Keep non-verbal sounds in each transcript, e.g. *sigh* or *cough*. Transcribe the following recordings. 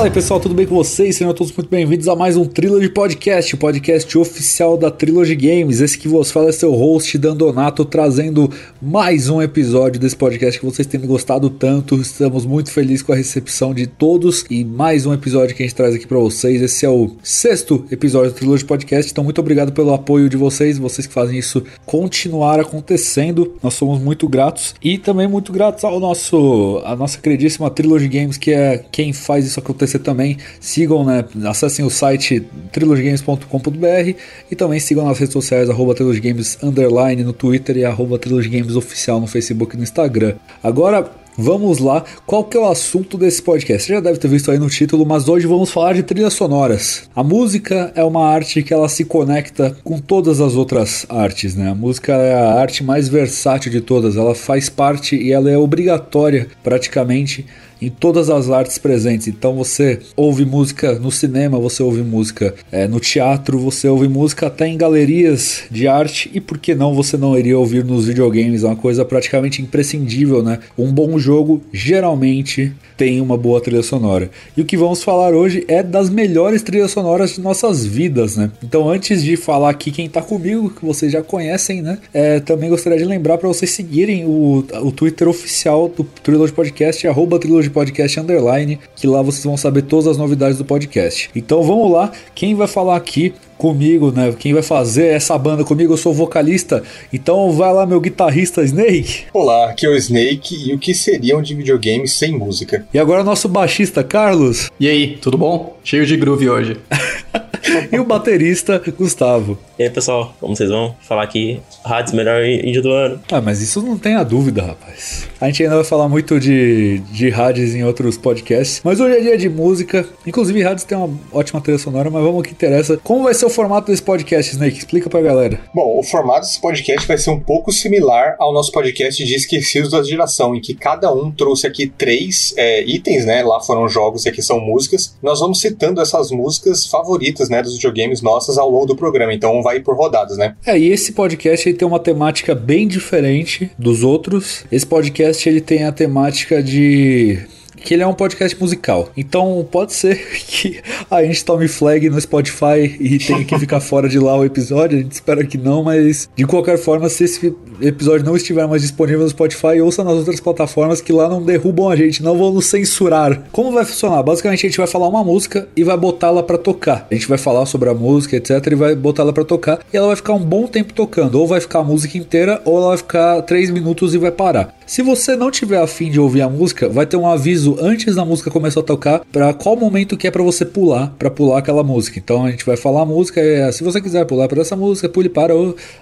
Fala aí pessoal, tudo bem com vocês? Sejam todos muito bem-vindos a mais um Trilogy Podcast, o podcast oficial da Trilogy Games. Esse que vos fala é seu host, Dandonato, trazendo mais um episódio desse podcast que vocês têm gostado tanto. Estamos muito felizes com a recepção de todos e mais um episódio que a gente traz aqui para vocês. Esse é o sexto episódio do Trilogy Podcast, então muito obrigado pelo apoio de vocês, vocês que fazem isso continuar acontecendo. Nós somos muito gratos e também muito gratos ao nosso, a nossa queridíssima Trilogy Games, que é quem faz isso acontecer acontecer também, sigam, né? Acessem o site trilogygames.com.br e também sigam nas redes sociais, arroba trilogygames underline no Twitter e arroba trilogygames oficial no Facebook e no Instagram. Agora, Vamos lá, qual que é o assunto desse podcast? Você já deve ter visto aí no título, mas hoje vamos falar de trilhas sonoras. A música é uma arte que ela se conecta com todas as outras artes, né? A música é a arte mais versátil de todas, ela faz parte e ela é obrigatória praticamente em todas as artes presentes. Então você ouve música no cinema, você ouve música é, no teatro, você ouve música até em galerias de arte e por que não você não iria ouvir nos videogames? É uma coisa praticamente imprescindível, né? Um bom jogo geralmente tem uma boa trilha sonora. E o que vamos falar hoje é das melhores trilhas sonoras de nossas vidas, né? Então, antes de falar aqui quem tá comigo, que vocês já conhecem, né? É, também gostaria de lembrar para vocês seguirem o, o Twitter oficial do Trilogy Podcast, arroba Trilogy Podcast Underline, que lá vocês vão saber todas as novidades do podcast. Então vamos lá, quem vai falar aqui comigo, né? Quem vai fazer essa banda comigo, eu sou vocalista. Então vai lá, meu guitarrista Snake. Olá, aqui é o Snake e o que seriam de videogames sem música? E agora nosso baixista Carlos. E aí, tudo bom? Cheio de groove hoje. *laughs* e o baterista Gustavo. E aí, pessoal, como vocês vão? Falar aqui, Hades, melhor índio do ano. Ah, mas isso não tem a dúvida, rapaz. A gente ainda vai falar muito de, de Hades em outros podcasts, mas hoje é dia de música. Inclusive, Hades tem uma ótima trilha sonora, mas vamos ao que interessa. Como vai ser o formato desse podcast, Snake? Explica pra galera. Bom, o formato desse podcast vai ser um pouco similar ao nosso podcast de Esquecidos da Geração, em que cada um trouxe aqui três é, itens, né? Lá foram jogos e aqui são músicas. Nós vamos citando essas músicas favoritas, né, dos videogames nossas ao longo do programa. Então vai por rodadas, né? É, e esse podcast ele tem uma temática bem diferente dos outros. Esse podcast ele tem a temática de que ele é um podcast musical. Então pode ser *laughs* que a gente tome flag no Spotify e tenha que ficar fora de lá o episódio. A gente espera que não, mas de qualquer forma, se esse episódio não estiver mais disponível no Spotify, ouça nas outras plataformas que lá não derrubam a gente, não vão nos censurar. Como vai funcionar? Basicamente a gente vai falar uma música e vai botá-la para tocar. A gente vai falar sobre a música, etc, e vai botá-la para tocar e ela vai ficar um bom tempo tocando. Ou vai ficar a música inteira, ou ela vai ficar 3 minutos e vai parar. Se você não tiver afim de ouvir a música, vai ter um aviso antes da música começar a tocar para qual momento que é para você pular, para pular aquela música. Então a gente vai falar a música, é, se você quiser pular para essa música, pule para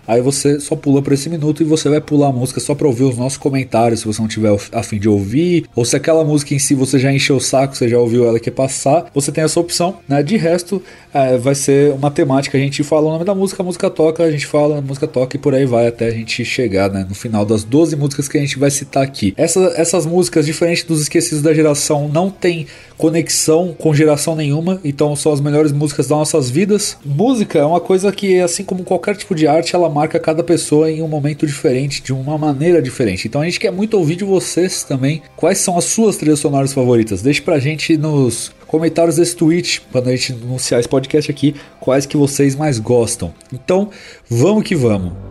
aí você só pula por esse minuto e você vai pular a música só para ouvir os nossos comentários, se você não tiver afim de ouvir, ou se aquela música em si você já encheu o saco, você já ouviu ela quer passar, você tem essa opção, né? De resto, é, vai ser uma temática, a gente fala o nome da música, a música toca, a gente fala, a música toca e por aí vai até a gente chegar, né? No final das 12 músicas que a gente vai citar aqui. Essa, essas músicas, diferente dos esquecidos da geração, não tem conexão com geração nenhuma, então são as melhores músicas das nossas vidas. Música é uma coisa que, assim como qualquer tipo de arte, ela marca cada pessoa em um momento diferente, de uma maneira diferente. Então a gente quer muito ouvir de vocês também quais são as suas trilhas sonoras favoritas. Deixe pra gente nos comentários desse tweet, quando a gente anunciar esse podcast aqui, quais que vocês mais gostam. Então, vamos que vamos.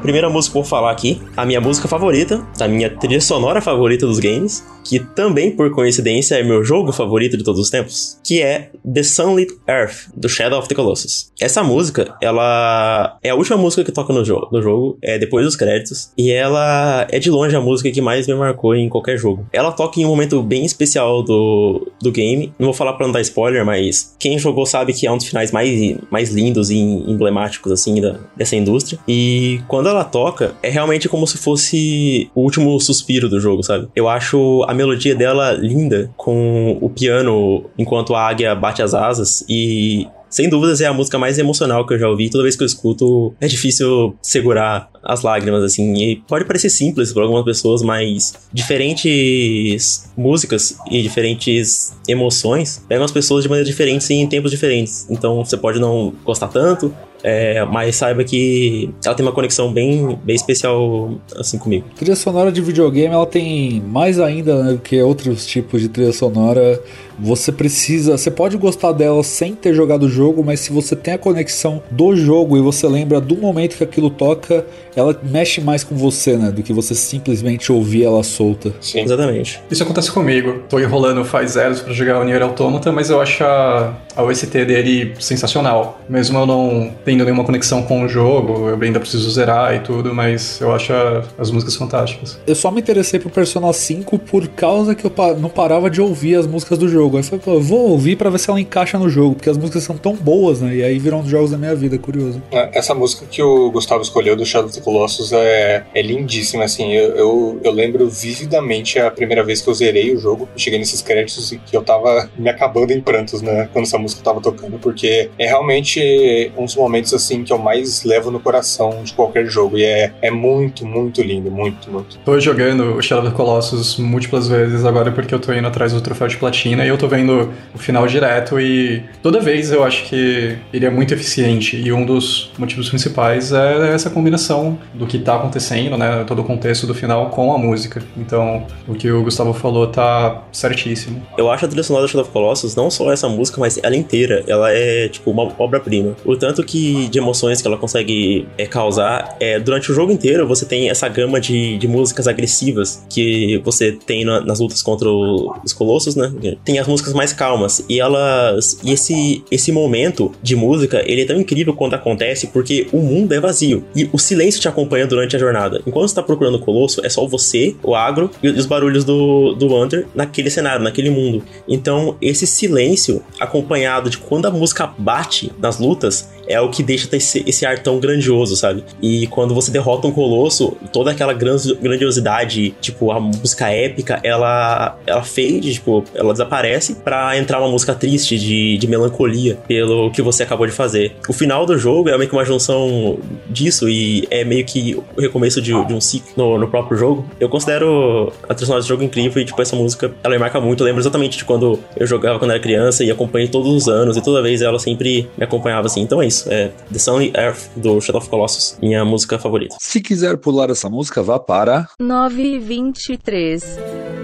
Primeira música que eu vou falar aqui, a minha música favorita, a minha trilha sonora favorita dos games, que também, por coincidência, é meu jogo favorito de todos os tempos, que é The Sunlit Earth, do Shadow of the Colossus. Essa música, ela é a última música que toca no jogo, no jogo é depois dos créditos, e ela é de longe a música que mais me marcou em qualquer jogo. Ela toca em um momento bem especial do, do game, não vou falar pra não dar spoiler, mas quem jogou sabe que é um dos finais mais, mais lindos e emblemáticos, assim, da, dessa indústria. E quando ela toca, é realmente como se fosse o último suspiro do jogo, sabe? Eu acho a melodia dela linda, com o piano enquanto a águia bate as asas e sem dúvidas é a música mais emocional que eu já ouvi. Toda vez que eu escuto, é difícil segurar as lágrimas, assim. E pode parecer simples para algumas pessoas, mas diferentes músicas e diferentes emoções pegam as pessoas de maneiras diferentes em tempos diferentes. Então você pode não gostar tanto, é, mas saiba que ela tem uma conexão bem, bem especial assim comigo. Trilha sonora de videogame ela tem mais ainda né, do que outros tipos de trilha sonora você precisa, você pode gostar dela sem ter jogado o jogo, mas se você tem a conexão do jogo e você lembra do momento que aquilo toca, ela mexe mais com você, né, do que você simplesmente ouvir ela solta. Sim, exatamente. Isso acontece comigo. Tô enrolando faz zeros para jogar o Nier Automata, mas eu acho a, a OST dele sensacional. Mesmo eu não tendo nenhuma conexão com o jogo, eu ainda preciso zerar e tudo, mas eu acho a, as músicas fantásticas. Eu só me interessei por Persona 5 por causa que eu não parava de ouvir as músicas do jogo. Aí falei, pô, vou ouvir para ver se ela encaixa no jogo, porque as músicas são tão boas, né? E aí viram os jogos da minha vida, curioso. É, essa música que o Gustavo escolheu do Shadow of the Colossus é, é lindíssima, assim. Eu, eu, eu, lembro vividamente a primeira vez que eu zerei o jogo, cheguei nesses créditos e que eu tava me acabando em prantos, né? Quando essa música tava tocando, porque é realmente um dos momentos, assim, que eu mais levo no coração de qualquer jogo. E é, é muito, muito lindo, muito, muito. Tô jogando o Shadow of the Colossus múltiplas vezes agora porque eu tô indo atrás do troféu de platina e eu tô vendo o final direto e toda vez eu acho que ele é muito eficiente e um dos motivos principais é essa combinação do que tá acontecendo, né, todo o contexto do final com a música. Então, o que o Gustavo falou tá certíssimo. Eu acho a trilha sonora do Shadow of Colossus não só essa música, mas ela inteira, ela é tipo uma obra-prima. O tanto que de emoções que ela consegue é, causar, é, durante o jogo inteiro você tem essa gama de, de músicas agressivas que você tem na, nas lutas contra os colossos, né? Tem as músicas mais calmas. E elas. E esse, esse momento de música, ele é tão incrível quando acontece porque o mundo é vazio. E o silêncio te acompanha durante a jornada. Enquanto você tá procurando o Colosso, é só você, o agro e os barulhos do, do Wander naquele cenário, naquele mundo. Então, esse silêncio, acompanhado de quando a música bate nas lutas, é o que deixa esse, esse ar tão grandioso, sabe? E quando você derrota um colosso, toda aquela grandiosidade, tipo, a música épica, ela, ela fade, tipo, ela desaparece para entrar uma música triste, de, de melancolia, pelo que você acabou de fazer. O final do jogo é meio que uma junção disso e é meio que o recomeço de, de um ciclo no, no, próprio jogo. Eu considero a trilha do jogo incrível e, tipo, essa música, ela me marca muito. Eu lembro exatamente de quando eu jogava quando era criança e acompanhei todos os anos e toda vez ela sempre me acompanhava assim. Então é isso. É The Sunny Earth do Shadow of Colossus, minha música favorita. Se quiser pular essa música, vá para 923.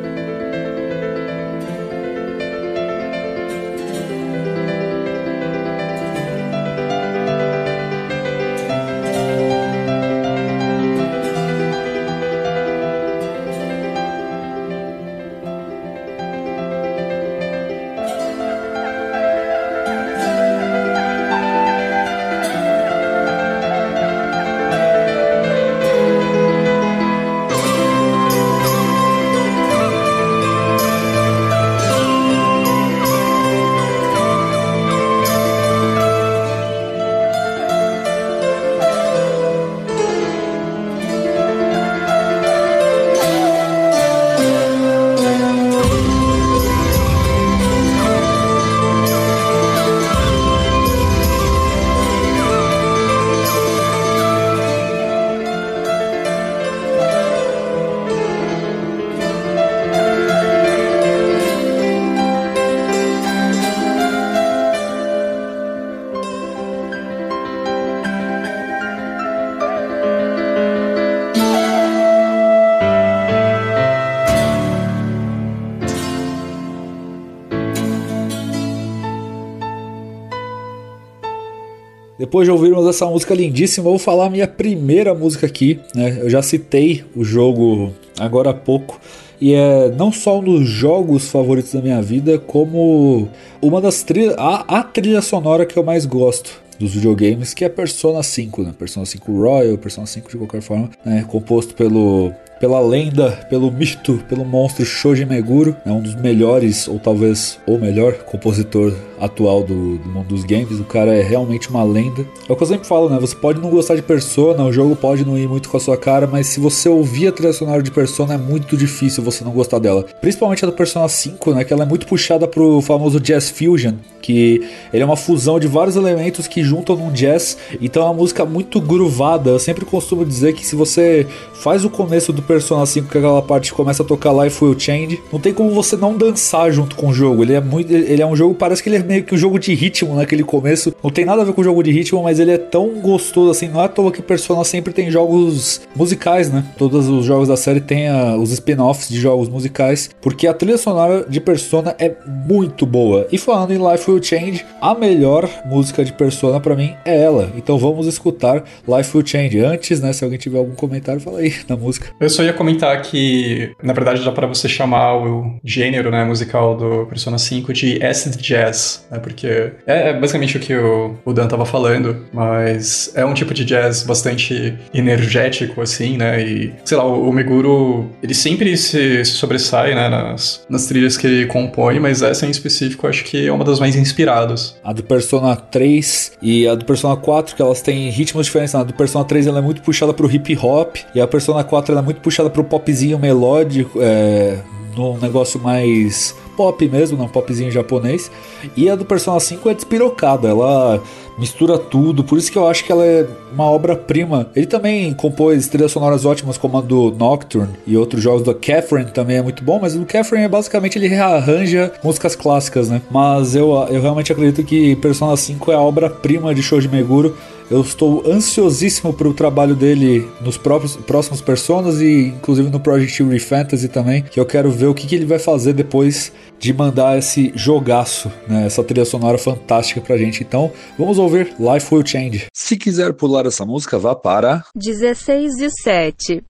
Depois de ouvirmos essa música lindíssima, vou falar a minha primeira música aqui. Né? Eu já citei o jogo agora há pouco. E é não só um dos jogos favoritos da minha vida, como uma das trilhas. A, a trilha sonora que eu mais gosto dos videogames, que é Persona 5, né? Persona 5 Royal, Persona 5 de qualquer forma, né? composto pelo pela lenda, pelo mito, pelo monstro Shoji Meguro, é um dos melhores ou talvez o melhor compositor atual do, do, mundo dos games. O cara é realmente uma lenda. É o que eu sempre falo, né? Você pode não gostar de Persona, o jogo pode não ir muito com a sua cara, mas se você ouvir a trilha sonora de Persona, é muito difícil você não gostar dela. Principalmente a do Persona 5, né? Que ela é muito puxada pro famoso Jazz Fusion, que ele é uma fusão de vários elementos que juntam num jazz. Então é uma música muito groovada. Eu sempre costumo dizer que se você faz o começo do Persona 5, que aquela parte começa a tocar Life Will Change, não tem como você não dançar junto com o jogo. Ele é muito. Ele é um jogo, parece que ele é meio que um jogo de ritmo naquele começo. Não tem nada a ver com o jogo de ritmo, mas ele é tão gostoso assim. Não é à toa que Persona sempre tem jogos musicais, né? Todos os jogos da série têm a, os spin-offs de jogos musicais, porque a trilha sonora de Persona é muito boa. E falando em Life Will Change, a melhor música de Persona para mim é ela. Então vamos escutar Life Will Change. Antes, né? Se alguém tiver algum comentário, fala aí *laughs* na música. Eu só ia comentar que, na verdade, dá para você chamar o gênero né, musical do Persona 5 de acid jazz, né? Porque é, é basicamente o que o, Dan tava falando, mas é um tipo de jazz bastante energético, assim, né? E, sei lá, o, Meguro, ele sempre se, sobressai, né, nas, nas trilhas que ele compõe, mas essa em específico acho que é uma das mais inspiradas. A do Persona 3 e a do Persona 4, que elas têm ritmos diferentes. A do Persona 3 ela é muito puxada pro hip hop, e a Persona 4 ela é muito puxada pro popzinho melódico, é, num negócio mais pop mesmo, não popzinho japonês. E a do Persona 5 é despirocada, ela mistura tudo, por isso que eu acho que ela é uma obra-prima. Ele também compôs trilhas sonoras ótimas como a do Nocturne e outros jogos do Catherine também é muito bom, mas o Catherine é basicamente ele rearranja músicas clássicas, né? Mas eu, eu realmente acredito que Persona 5 é a obra-prima de Shoji Meguro. Eu estou ansiosíssimo para o trabalho dele nos próprios, próximos Personas e inclusive no Project Re Fantasy também, que eu quero ver o que, que ele vai fazer depois de mandar esse jogaço, né, essa trilha sonora fantástica pra gente. Então, vamos ouvir Life Will Change. Se quiser pular essa música, vá para 16 e 7.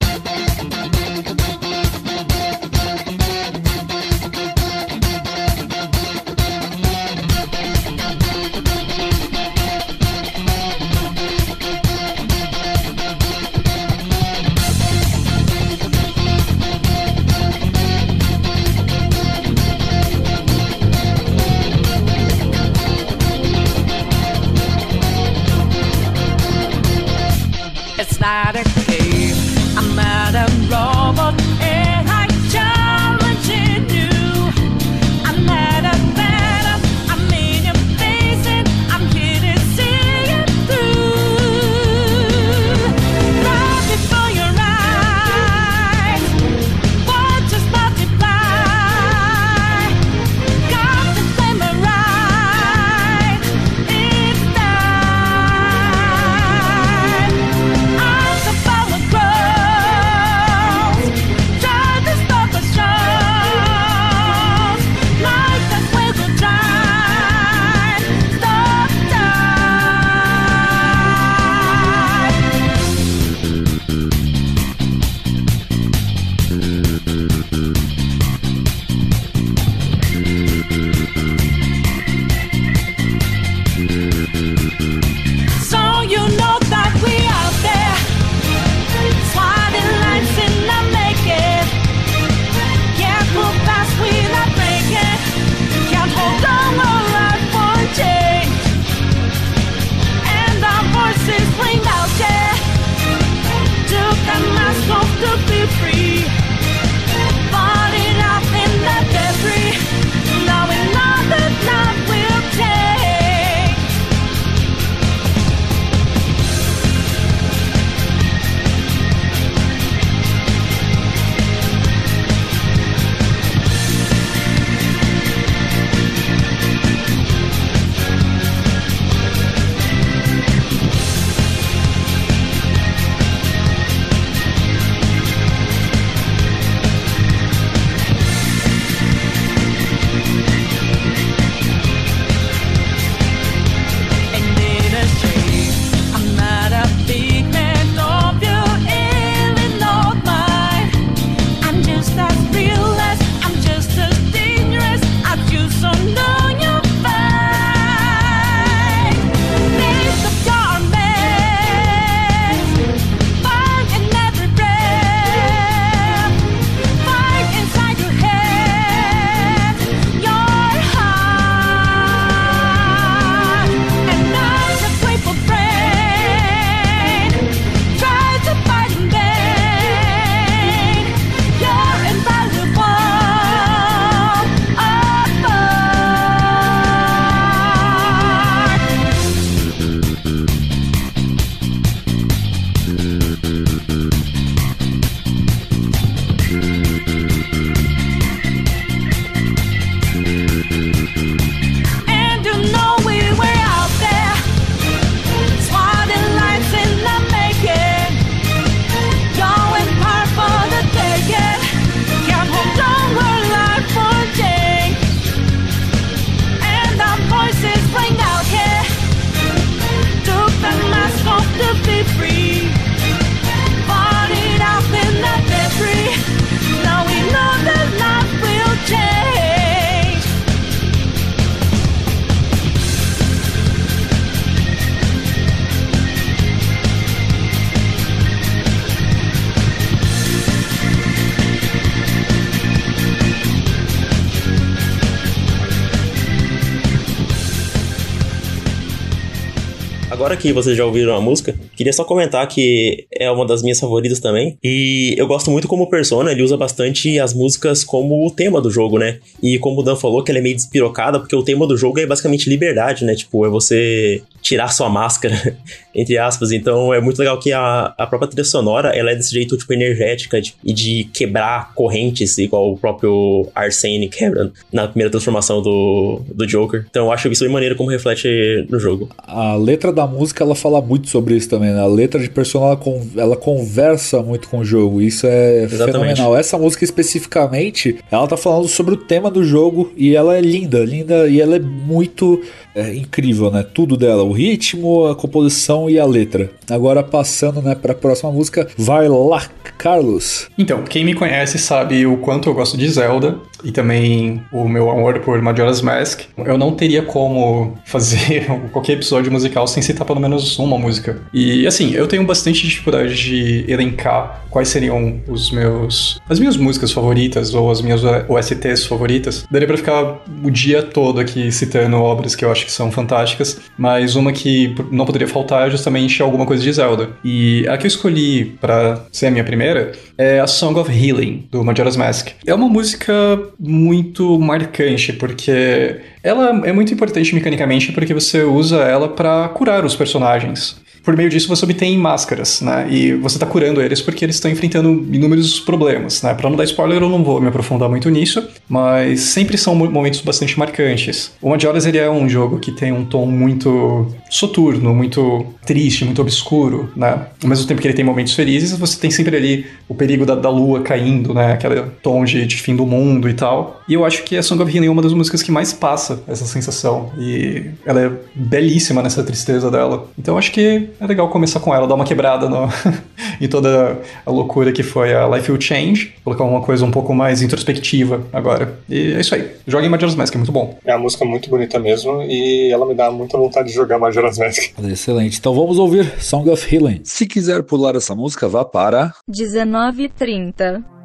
exotic que vocês já ouviram a música, queria só comentar que é uma das minhas favoritas também. E eu gosto muito como Persona, ele usa bastante as músicas como o tema do jogo, né? E como o Dan falou, que ela é meio despirocada, porque o tema do jogo é basicamente liberdade, né? Tipo, é você tirar sua máscara, *laughs* entre aspas. Então é muito legal que a, a própria trilha sonora, ela é desse jeito, tipo, energética de, e de quebrar correntes, igual o próprio Arsene quebra na primeira transformação do, do Joker. Então eu acho isso bem maneiro como reflete no jogo. A letra da música, ela fala muito sobre isso também, né? A letra de Persona, ela, con ela conversa muito com o jogo. Isso é Exatamente. fenomenal. Essa música especificamente, ela tá falando sobre o tema do jogo e ela é linda, linda e ela é muito é, incrível, né? Tudo dela, o ritmo, a composição e a letra. Agora passando, né, para a próxima música, vai lá, Carlos. Então, quem me conhece sabe o quanto eu gosto de Zelda e também o meu amor por Majora's Mask. Eu não teria como *laughs* fazer qualquer episódio musical sem citar pelo menos uma música. E assim, eu tenho bastante dificuldade de elencar quais seriam os meus as minhas músicas favoritas ou as minhas OSTs favoritas. Daria para ficar o dia todo aqui citando obras que eu acho que são fantásticas, mas uma que não poderia faltar é justamente alguma coisa de Zelda. E a que eu escolhi para ser a minha primeira é a Song of Healing, do Majora's Mask. É uma música muito marcante, porque ela é muito importante mecanicamente porque você usa ela para curar os personagens por meio disso você obtém máscaras, né? E você tá curando eles porque eles estão enfrentando inúmeros problemas, né? Pra não dar spoiler, eu não vou me aprofundar muito nisso, mas sempre são momentos bastante marcantes. O Majora's ele é um jogo que tem um tom muito soturno, muito triste, muito obscuro, né? Ao mesmo tempo que ele tem momentos felizes, você tem sempre ali o perigo da, da lua caindo, né? Aquele tom de, de fim do mundo e tal. E eu acho que a Song of Healing é uma das músicas que mais passa essa sensação. E ela é belíssima nessa tristeza dela. Então acho que é legal começar com ela, dar uma quebrada no, *laughs* em toda a loucura que foi a Life Will Change, colocar uma coisa um pouco mais introspectiva agora. E é isso aí. Joguem Majora's Mask, é muito bom. É uma música muito bonita mesmo e ela me dá muita vontade de jogar Majora's Mask. *laughs* Excelente. Então vamos ouvir Song of Healing. Se quiser pular essa música, vá para 19:30.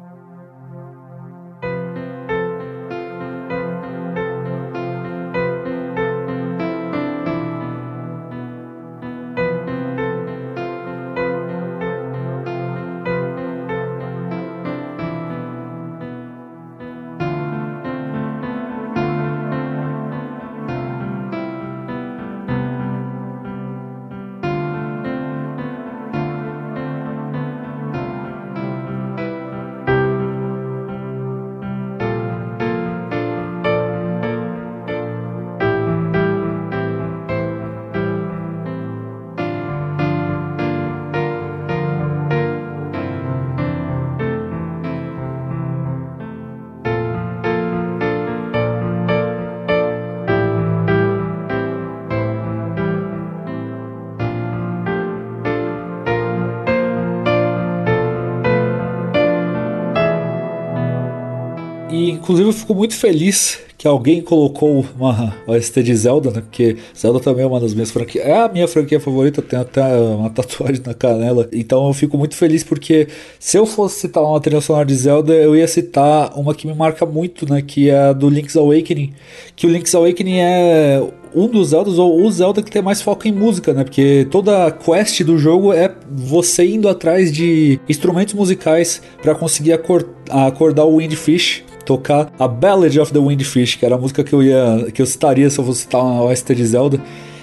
Inclusive eu fico muito feliz que alguém colocou uma OST de Zelda, né? Porque Zelda também é uma das minhas franquias. É a minha franquia favorita, tem até uma tatuagem na canela. Então eu fico muito feliz porque se eu fosse citar uma trilha sonora de Zelda, eu ia citar uma que me marca muito, né? Que é a do Link's Awakening. Que o Link's Awakening é um dos Zeldas, ou o Zelda que tem mais foco em música, né? Porque toda a quest do jogo é você indo atrás de instrumentos musicais para conseguir acordar o Windfish tocar a Ballad of the Windfish, que era a música que eu ia que eu citaria se eu fosse citar uma OST de Zelda.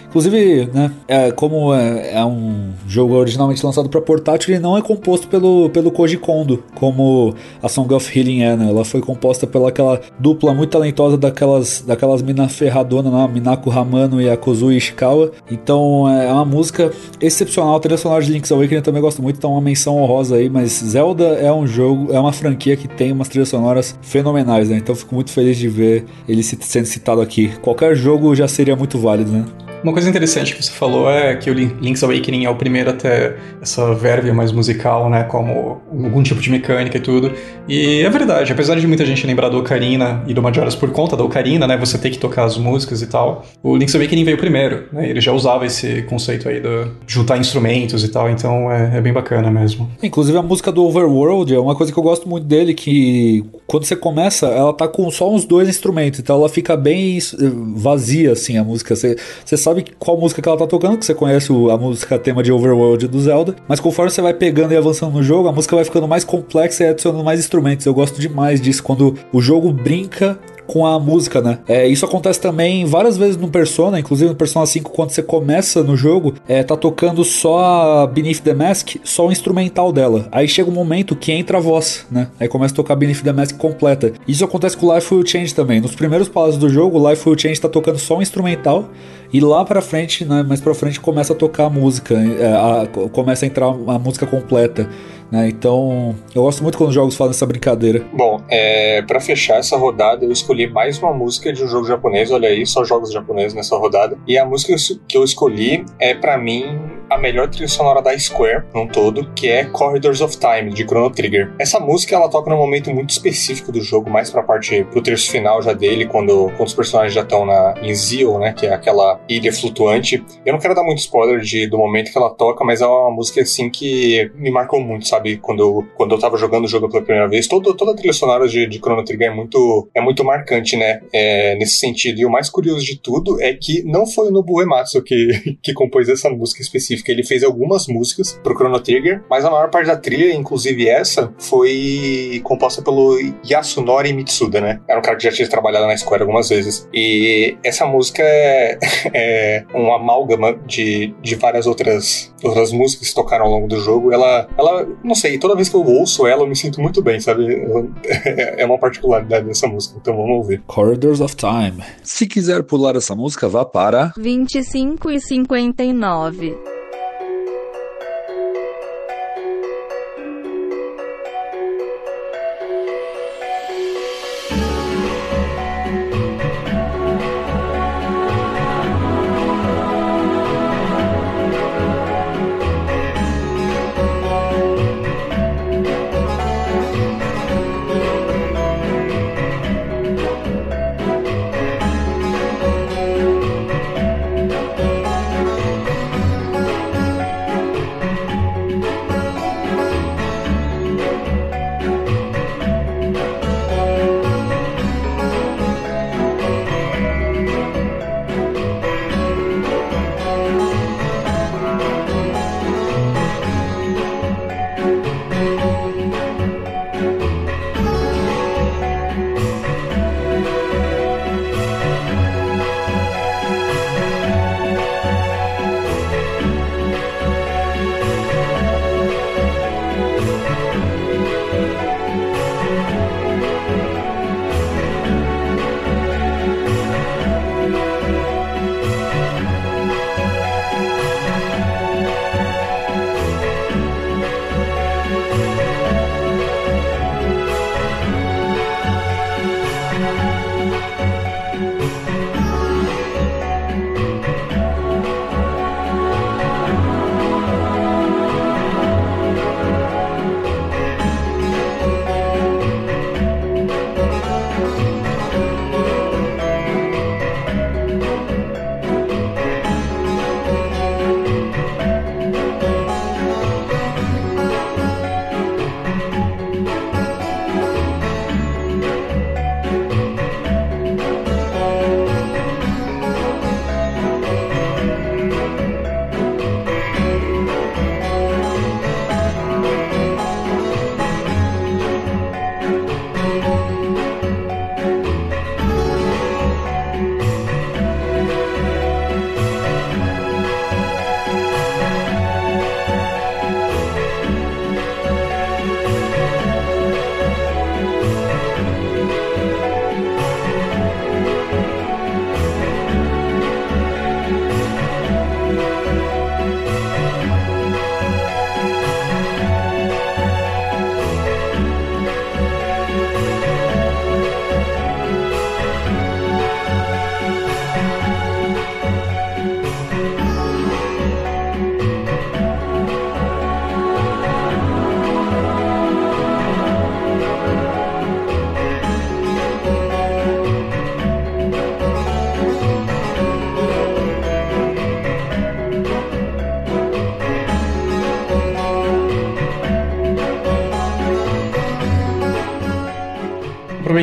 Inclusive, né, é, como é, é, um jogo originalmente lançado para portátil, ele não é composto pelo, pelo Koji Kondo, como a Song of Healing é, né? Ela foi composta pela aquela dupla muito talentosa daquelas, daquelas mina ferradona lá, Minako Hamano e a Kozui Ishikawa. Então é uma música excepcional. A trilha sonora de Link's Awakening eu também gosto muito, então uma menção honrosa aí, mas Zelda é um jogo, é uma franquia que tem umas trilhas sonoras fenomenais, né? Então fico muito feliz de ver ele sendo citado aqui. Qualquer jogo já seria muito válido, né? Uma coisa interessante que você falou é que o Link's Awakening é o primeiro a ter essa verve mais musical, né? Como algum tipo de mecânica e tudo. E é verdade, apesar de muita gente lembrar do Ocarina e do Majora's por conta da Ocarina, né? Você ter que tocar as músicas e tal. O Link's Awakening veio primeiro, né? Ele já usava esse conceito aí de juntar instrumentos e tal, então é, é bem bacana mesmo. Inclusive a música do Overworld é uma coisa que eu gosto muito dele, que quando você começa, ela tá com só uns dois instrumentos, então ela fica bem vazia, assim, a música. Você, você sabe qual música que ela tá tocando, que você conhece a música tema de Overworld do Zelda, mas conforme você vai pegando e avançando no jogo, a música vai ficando mais complexa e adicionando mais instrumentos. Eu gosto demais disso, quando o jogo brinca com a música, né? É, isso acontece também várias vezes no Persona, inclusive no Persona 5, quando você começa no jogo, é, tá tocando só Beneath the Mask, só o instrumental dela. Aí chega um momento que entra a voz, né? Aí começa a tocar Beneath the Mask completa. Isso acontece com Life Will Change também. Nos primeiros passos do jogo, Life Will Change tá tocando só o instrumental. E lá pra frente, né, mais pra frente, começa a tocar a música, é, a, começa a entrar a música completa. Né? Então, eu gosto muito quando os jogos fazem essa brincadeira. Bom, é, para fechar essa rodada, eu escolhi mais uma música de um jogo japonês. Olha aí, só jogos japoneses nessa rodada. E a música que eu escolhi é, para mim, a melhor trilha sonora da Square, num todo, que é Corridors of Time, de Chrono Trigger. Essa música, ela toca num momento muito específico do jogo, mais pra parte, pro terço final já dele, quando, quando os personagens já estão na, em Zio, né, que é aquela ilha flutuante. Eu não quero dar muito spoiler de, do momento que ela toca, mas é uma música, assim, que me marcou muito, sabe? Quando eu, quando eu tava jogando o jogo pela primeira vez, todo, toda a trilha sonora de, de Chrono Trigger é muito, é muito marcante, né? É, nesse sentido. E o mais curioso de tudo é que não foi o Nobu Uematsu que, *laughs* que compôs essa música específica. Ele fez algumas músicas pro Chrono Trigger, mas a maior parte da trilha, inclusive essa, foi composta pelo Yasunori Mitsuda, né? Era um cara que já tinha trabalhado na Square algumas vezes. E essa música é, *laughs* é um amálgama de, de várias outras, outras músicas que tocaram ao longo do jogo. Ela, ela não sei, toda vez que eu ouço ela, eu me sinto muito bem, sabe? *laughs* É uma particularidade dessa música, então vamos ouvir. Corridors of Time. Se quiser pular essa música, vá para 25 e 59.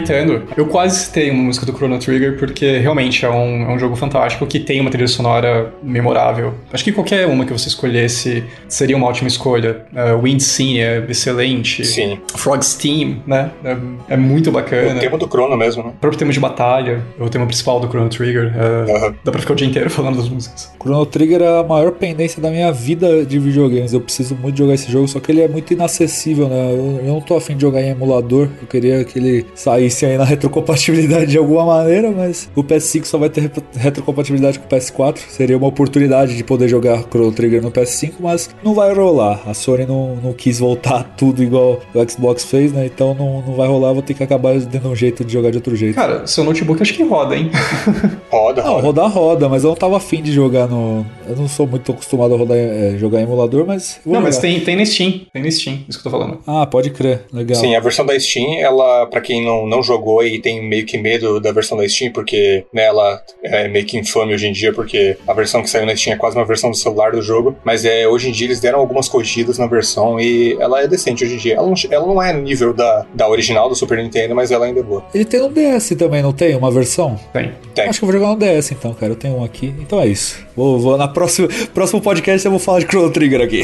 Aproveitando, eu quase citei uma música do Chrono Trigger porque realmente é um, é um jogo fantástico que tem uma trilha sonora memorável. Acho que qualquer uma que você escolhesse seria uma ótima escolha. Uh, Wind Scene é excelente. Sim. Frog's Team, né? É, é muito bacana. O tema do Chrono mesmo, né? O próprio tema de batalha, o tema principal do Chrono Trigger. É, Aham. Dá pra ficar o dia inteiro *laughs* falando das músicas. Chrono Trigger é a maior pendência da minha vida de videogames. Eu preciso muito jogar esse jogo, só que ele é muito inacessível, né? Eu, eu não tô afim de jogar em emulador. Eu queria que ele saísse aí na retrocompatibilidade de alguma maneira, mas o PS5 só vai ter re- retrocompatibilidade com o PS4. Seria uma oportunidade de poder jogar Chrono Trigger no PS5, mas não vai rolar. A Sony não, não quis voltar *laughs* tudo igual o Xbox fez, né? Então não, não vai rolar. Vou ter que acabar dando um jeito de jogar de outro jeito. Cara, seu notebook acho que roda, hein? *laughs* Roda, Não, roda. rodar roda, mas eu não tava afim de jogar no. Eu não sou muito acostumado a rodar, é, jogar em emulador, mas. vou Não, mas jogar. tem, tem na Steam. Tem na Steam, isso que eu tô falando. Ah, pode crer, legal. Sim, a versão da Steam, ela, pra quem não, não jogou e tem meio que medo da versão da Steam, porque né, ela é meio que infame hoje em dia, porque a versão que saiu na Steam é quase uma versão do celular do jogo, mas é, hoje em dia eles deram algumas corrigidas na versão e ela é decente hoje em dia. Ela não, ela não é no nível da, da original do Super Nintendo, mas ela ainda é boa. Ele tem no DS também, não tem? Uma versão? Tem. Tem. Acho que eu vou jogar no DS então, cara. Eu tenho um aqui. Então é isso. Vou, vou na próxima próximo podcast eu vou falar de Chrono Trigger aqui.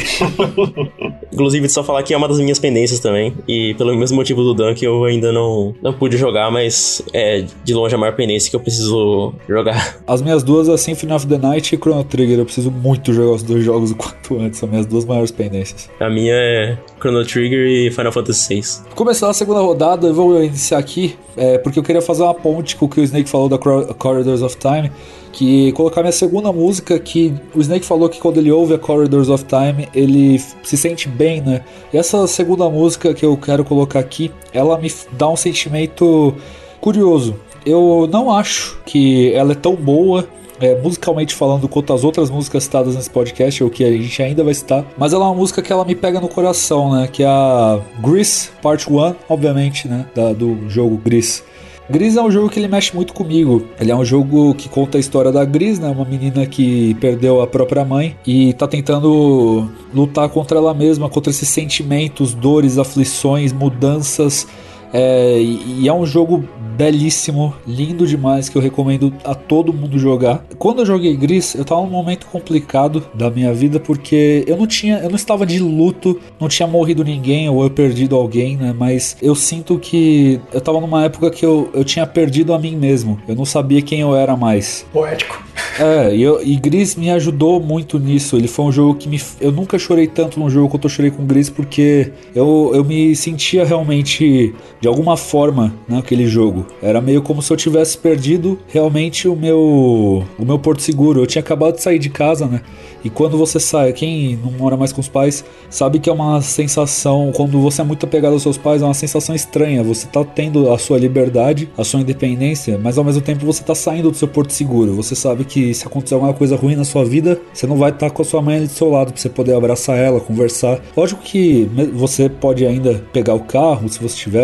*laughs* Inclusive, só falar que é uma das minhas pendências também. E pelo mesmo motivo do Dunk, eu ainda não, não pude jogar, mas é de longe a maior pendência que eu preciso jogar. *laughs* As minhas duas, a Symphony of the Night e Chrono Trigger. Eu preciso muito jogar os dois jogos o quanto antes. São minhas duas maiores pendências. A minha é Chrono Trigger e Final Fantasy VI. Começar a segunda rodada, eu vou iniciar aqui, é, porque eu queria fazer uma ponte com o que o Snake falou da Cor- Corridors of Time, que colocar minha segunda música, que o Snake falou que quando ele ouve a Corridors of Time, ele se sente bem, né? E essa segunda música que eu quero colocar aqui, ela me dá um sentimento curioso. Eu não acho que ela é tão boa é, musicalmente falando, quanto as outras músicas citadas nesse podcast, ou que a gente ainda vai citar, mas ela é uma música que ela me pega no coração, né? Que é a Grease Part 1, obviamente, né? Da, do jogo Grease. Gris é um jogo que ele mexe muito comigo. Ele é um jogo que conta a história da Gris, né? Uma menina que perdeu a própria mãe e tá tentando lutar contra ela mesma, contra esses sentimentos, dores, aflições, mudanças. É, e é um jogo belíssimo, lindo demais, que eu recomendo a todo mundo jogar. Quando eu joguei Gris, eu tava num momento complicado da minha vida, porque eu não tinha, eu não estava de luto, não tinha morrido ninguém ou eu perdido alguém, né? Mas eu sinto que eu tava numa época que eu, eu tinha perdido a mim mesmo. Eu não sabia quem eu era mais. Poético. É, e, eu, e Gris me ajudou muito nisso. Ele foi um jogo que me. Eu nunca chorei tanto num jogo quanto eu chorei com Gris, porque eu, eu me sentia realmente, de alguma forma, naquele jogo. Era meio como se eu tivesse perdido realmente o meu, o meu porto seguro. Eu tinha acabado de sair de casa, né? E quando você sai, quem não mora mais com os pais, sabe que é uma sensação, quando você é muito apegado aos seus pais, é uma sensação estranha. Você tá tendo a sua liberdade, a sua independência, mas ao mesmo tempo você tá saindo do seu porto seguro. Você sabe que se acontecer alguma coisa ruim na sua vida, você não vai estar com a sua mãe ali do seu lado pra você poder abraçar ela, conversar. Lógico que você pode ainda pegar o carro, se você tiver,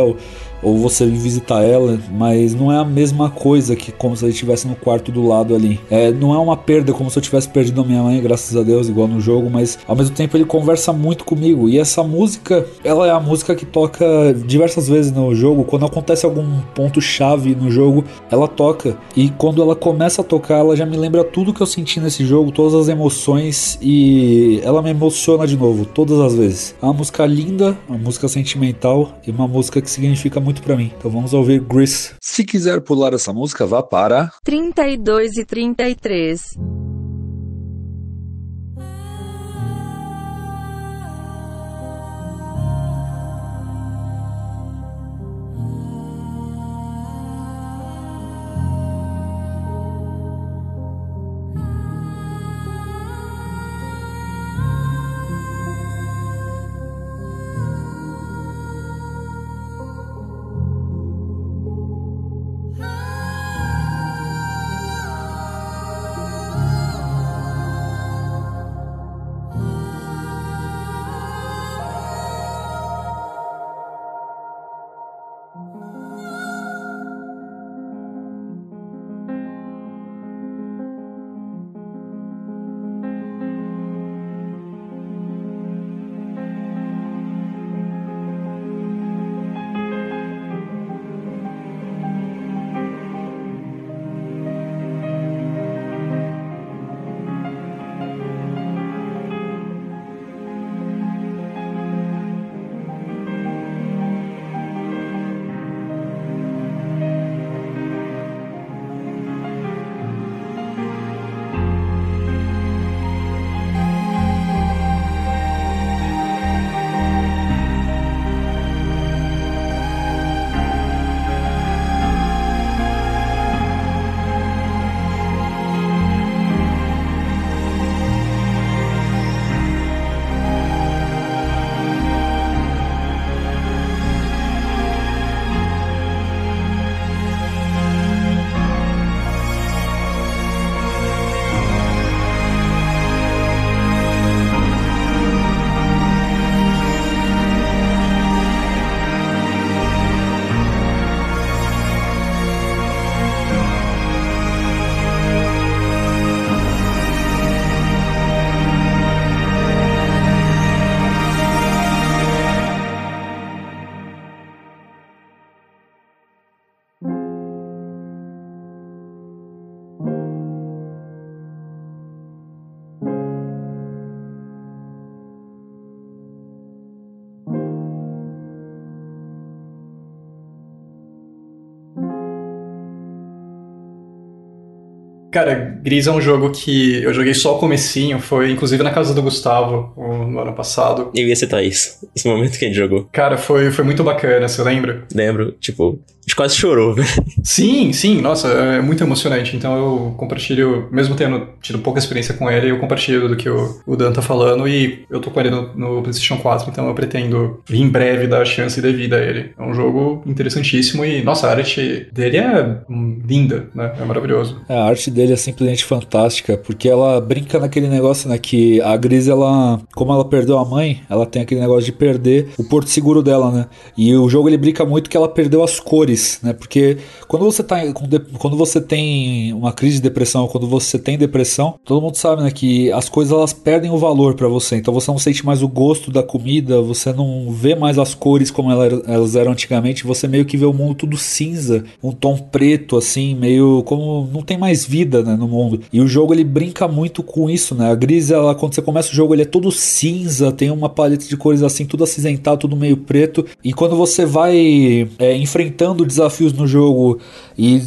ou, você visitar ela, mas não é a mesma coisa que como se ele estivesse no quarto do lado ali. É, não é uma perda como se eu tivesse perdido a minha mãe, graças a Deus, igual no jogo, mas ao mesmo tempo ele conversa muito comigo. E essa música, ela é a música que toca diversas vezes no jogo. Quando acontece algum ponto chave no jogo, ela toca. E quando ela começa a tocar, ela já me lembra tudo que eu senti nesse jogo, todas as emoções e ela me emociona de novo, todas as vezes. É uma música linda, uma música sentimental e uma música que significa muito pra mim. Então vamos ouvir Grease. Se quiser pular essa música, vá para 32 e 33. Gris é um jogo que eu joguei só o comecinho, foi inclusive na casa do Gustavo no ano passado. Eu ia citar isso, esse momento que a gente jogou. Cara, foi, foi muito bacana, você lembra? Lembro, tipo, gente quase chorou, velho. Sim, sim, nossa, é muito emocionante. Então eu compartilho, mesmo tendo tido pouca experiência com ele, eu compartilho do que o, o Dan tá falando e eu tô com ele no, no PlayStation 4, então eu pretendo em breve dar a chance devida a ele. É um jogo interessantíssimo e, nossa, a arte dele é linda, né? É maravilhoso. É, a arte dele é simplesmente fantástica, porque ela brinca naquele negócio, né? Que a Gris, ela, como ela perdeu a mãe, ela tem aquele negócio de perder o porto seguro dela, né? E o jogo ele brinca muito que ela perdeu as cores, né? Porque quando você tá quando você tem uma crise de depressão, quando você tem depressão, todo mundo sabe, né, que as coisas elas perdem o valor para você. Então você não sente mais o gosto da comida, você não vê mais as cores como elas eram antigamente, você meio que vê o mundo tudo cinza, um tom preto assim, meio como não tem mais vida, né, no mundo. E o jogo ele brinca muito com isso, né? A Gris, ela, quando você começa o jogo, ele é todo cinza, tem uma paleta de cores assim, tudo acinzentado, tudo meio preto. E quando você vai é, enfrentando desafios no jogo e,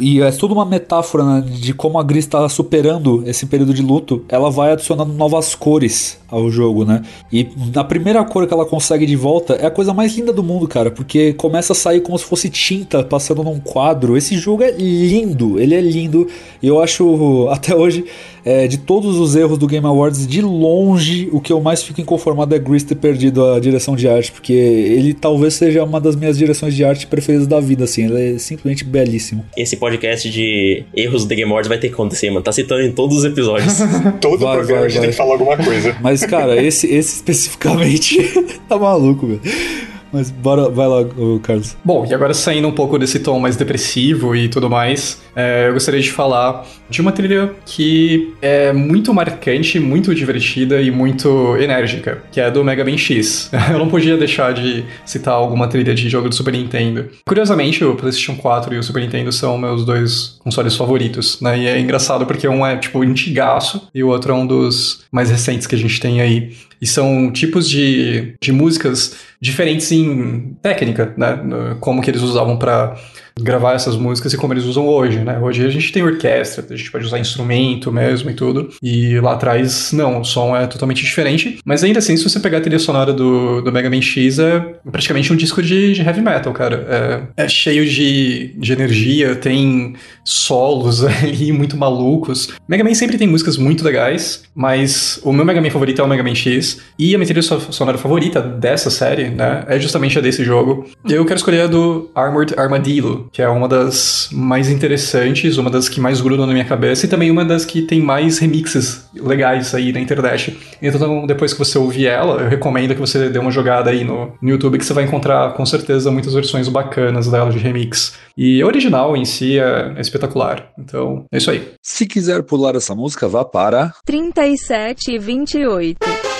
e é tudo uma metáfora né, de como a Gris está superando esse período de luto, ela vai adicionando novas cores ao jogo, né? E na primeira cor que ela consegue de volta é a coisa mais linda do mundo, cara, porque começa a sair como se fosse tinta passando num quadro. Esse jogo é lindo, ele é lindo. E eu acho *laughs* até hoje é, de todos os erros do Game Awards, de longe, o que eu mais fico inconformado é Gris ter perdido a direção de arte, porque ele talvez seja uma das minhas direções de arte preferidas da vida, assim, ele é simplesmente belíssimo. Esse podcast de erros do Game Awards vai ter que acontecer, mano, tá citando em todos os episódios. *laughs* Todo vai, programa vai, a gente vai. tem que falar alguma coisa. Mas, cara, esse, esse especificamente *laughs* tá maluco, velho. Mas bora, vai lá, Carlos. Bom, e agora saindo um pouco desse tom mais depressivo e tudo mais, é, eu gostaria de falar de uma trilha que é muito marcante, muito divertida e muito enérgica, que é a do Mega Man X. *laughs* Eu não podia deixar de citar alguma trilha de jogo do Super Nintendo. Curiosamente, o PlayStation 4 e o Super Nintendo são meus dois consoles favoritos, né? E é engraçado porque um é, tipo, antigaço e o outro é um dos mais recentes que a gente tem aí. E são tipos de, de músicas diferentes em técnica, né? Como que eles usavam para gravar essas músicas e como eles usam hoje, né? Hoje a gente tem orquestra, a gente pode usar instrumento mesmo e tudo. E lá atrás, não, o som é totalmente diferente. Mas ainda assim, se você pegar a trilha sonora do, do Mega Man X, é praticamente um disco de, de heavy metal, cara. É, é cheio de, de energia, tem solos *laughs* ali muito malucos. Mega Man sempre tem músicas muito legais, mas o meu Mega Man favorito é o Mega Man X. E a minha trilha sonora favorita dessa série, né, é justamente a desse jogo. Eu quero escolher a do Armored Armadillo, que é uma das mais interessantes, uma das que mais grudam na minha cabeça e também uma das que tem mais remixes legais aí na internet. Então, depois que você ouvir ela, eu recomendo que você dê uma jogada aí no, no YouTube, que você vai encontrar com certeza muitas versões bacanas dela de remix. E a original em si é, é espetacular. Então, é isso aí. Se quiser pular essa música, vá para 37 e 28.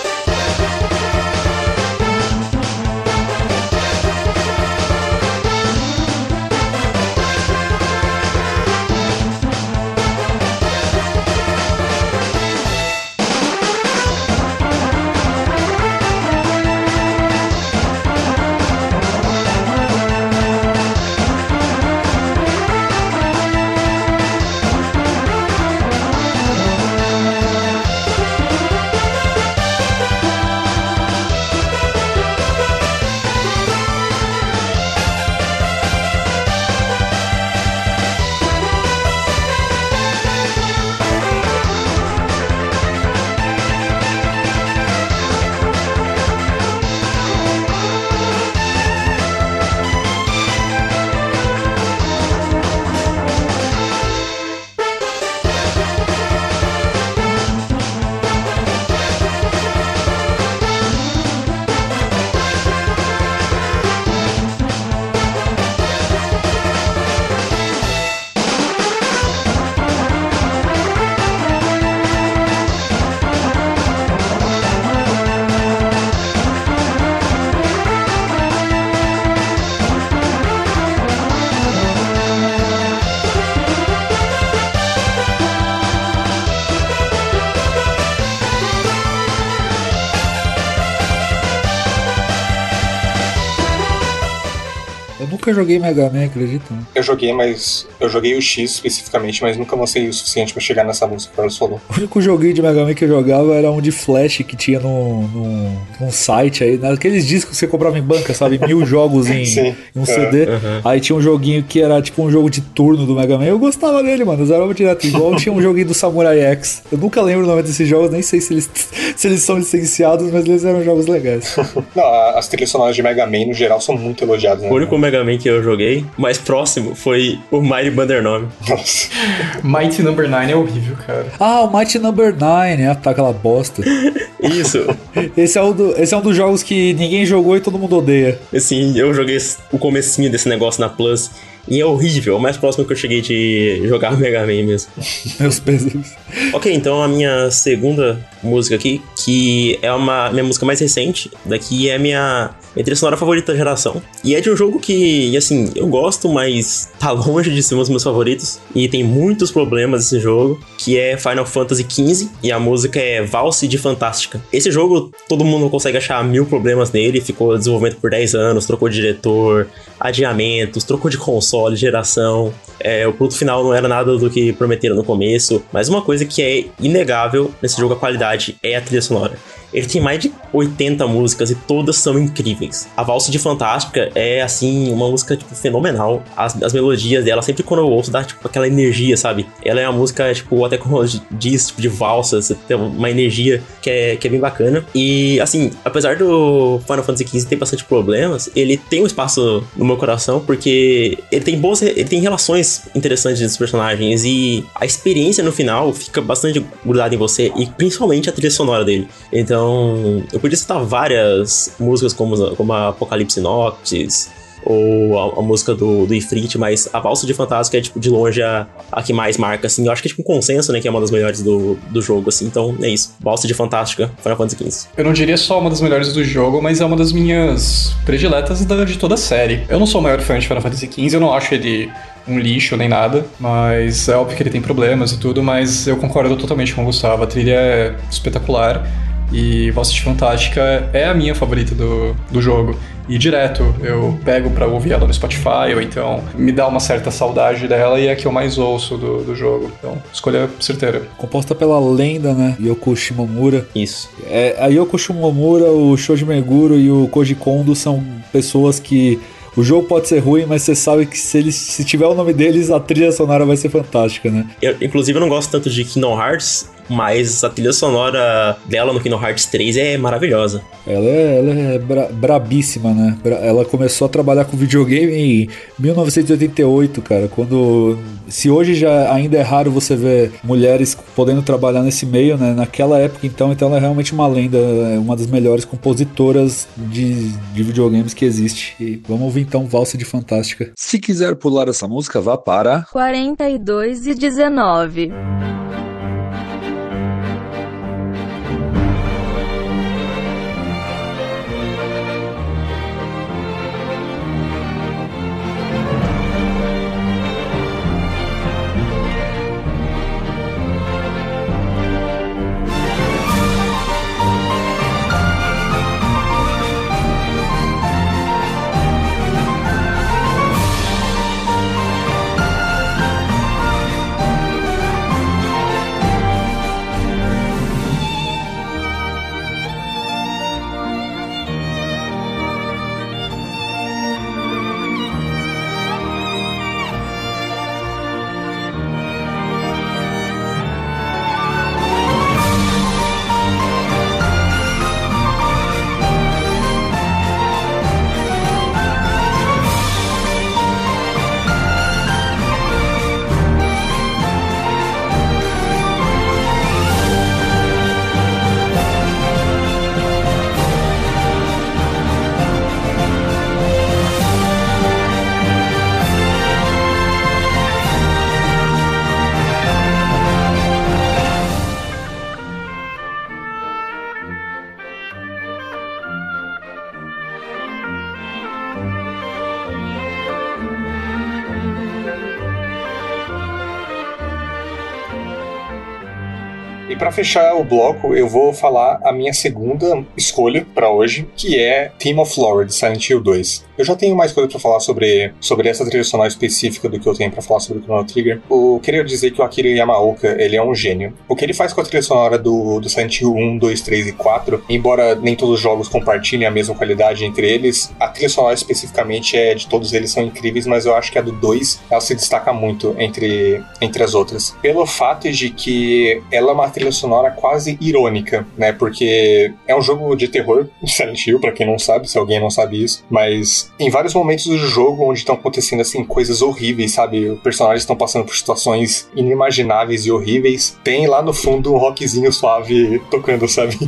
Nunca joguei Mega Man, acredita? Eu joguei, mas. Eu joguei o X especificamente, mas nunca avancei o suficiente pra chegar nessa música que o Carlos falou. O único joguinho de Mega Man que eu jogava era um de Flash que tinha no, no, num site aí, naqueles discos que você comprava em banca, sabe? Mil *laughs* jogos em, Sim. em um É. CD. Uhum. Aí tinha um joguinho que era tipo um jogo de turno do Mega Man. Eu gostava dele, mano. Eu zerava direto. Igual tinha um joguinho do Samurai X. Eu nunca lembro o nome desses jogos, nem sei se eles, *laughs* se eles são licenciados, mas eles eram jogos legais. *laughs* Não, as trilhas sonoras de Mega Man, no geral, são muito elogiadas, né? O único Mega Man que eu joguei mais próximo foi o Mighty Thunder 9. Nossa. *laughs* Mighty Number 9 é horrível, cara. Ah, o Mighty Number 9, ah, tá aquela bosta. *laughs* Isso. *laughs* Esse é, um do- esse é um dos jogos que ninguém jogou e todo mundo odeia. Assim, eu joguei o comecinho desse negócio na Plus e é horrível. É o mais próximo que eu cheguei de jogar Mega Man mesmo. Meus pesos. Ok, então a minha segunda música aqui, que é uma minha música mais recente, daqui é minha, minha trilha sonora favorita da geração. E é de um jogo que, assim, eu gosto, mas tá *laughs* longe de ser um dos meus favoritos. E tem muitos problemas esse jogo, que é Final Fantasy XV, e a música é Valse de Fantástica. Esse jogo, todo mundo consegue achar mil problemas nele, ficou desenvolvimento por 10 anos, trocou de diretor, adiamentos, trocou de console, geração. É, o produto final não era nada do que prometeram no começo, mas uma coisa que é inegável nesse jogo, a qualidade, é a trilha sonora. Ele tem mais de 80 músicas e todas são incríveis. A Valsa de Fantástica é, assim, uma música, tipo, fenomenal. As, as melodias dela, sempre quando eu ouço, dá, tipo, aquela energia, sabe? Ela é uma música, tipo, até como diz, tipo, de valsa, você tem uma energia que é, que é bem bacana. E, assim, apesar do Final Fantasy XV ter bastante problemas, ele tem um espaço no meu coração, porque ele tem boas, ele tem relações interessantes dos personagens e a experiência no final fica bastante grudada em você, e principalmente a trilha sonora dele. Então, eu podia citar várias músicas como, como a Apocalipse Noctis, ou a, a música do, do Ifrit, mas a Valsa de Fantástica é, tipo, de longe a, a que mais marca, assim. Eu acho que é, tipo, um consenso, né, que é uma das melhores do, do jogo, assim. Então, é isso. Valsa de Fantástica, Final Fantasy XV. Eu não diria só uma das melhores do jogo, mas é uma das minhas prediletas da- de toda a série. Eu não sou o maior fã de Final Fantasy XV, eu não acho ele um lixo nem nada, mas é óbvio que ele tem problemas e tudo, mas eu concordo totalmente com o Gustavo. A trilha é espetacular e Voz de Fantástica é a minha favorita do, do jogo. E direto eu pego pra ouvir ela no Spotify, ou então me dá uma certa saudade dela e é a que eu mais ouço do, do jogo. Então, escolha certeira. Composta pela lenda, né? Yoko Shimomura. Isso. É, a Yoko Shimomura, o Shoji Meguro e o Koji Kondo são pessoas que o jogo pode ser ruim, mas você sabe que se, eles, se tiver o nome deles, a trilha sonora vai ser fantástica, né? Eu, inclusive, eu não gosto tanto de Kingdom Hearts, mas a trilha sonora dela no Kingdom Hearts 3 é maravilhosa. Ela é, ela é bra- brabíssima, né? Bra- Ela começou a trabalhar com videogame em 1988, cara. Quando. Se hoje já ainda é raro você ver mulheres podendo trabalhar nesse meio, né? Naquela época, então, então ela é realmente uma lenda, é uma das melhores compositoras de, de videogames que existe. E vamos ouvir então Valsa de Fantástica. Se quiser pular essa música, vá para. 42 e 19. Fechar o bloco, eu vou falar a minha segunda escolha para hoje, que é Theme of Flora de Silent Hill 2. Eu já tenho mais coisa para falar sobre, sobre essa trilha sonora específica do que eu tenho para falar sobre o Chrono Trigger. Eu queria dizer que o Akira Yamaoka, ele é um gênio. O que ele faz com a trilha sonora do, do Silent Hill 1, 2, 3 e 4, embora nem todos os jogos compartilhem a mesma qualidade entre eles, a trilha sonora especificamente é de todos eles são incríveis, mas eu acho que a do 2 ela se destaca muito entre, entre as outras. Pelo fato de que ela é uma trilha sonora quase irônica, né? Porque é um jogo de terror, *laughs* Silent Hill, pra quem não sabe, se alguém não sabe isso, mas em vários momentos do jogo onde estão acontecendo assim coisas horríveis, sabe? Os personagens estão passando por situações inimagináveis e horríveis. Tem lá no fundo um rockzinho suave tocando, sabe?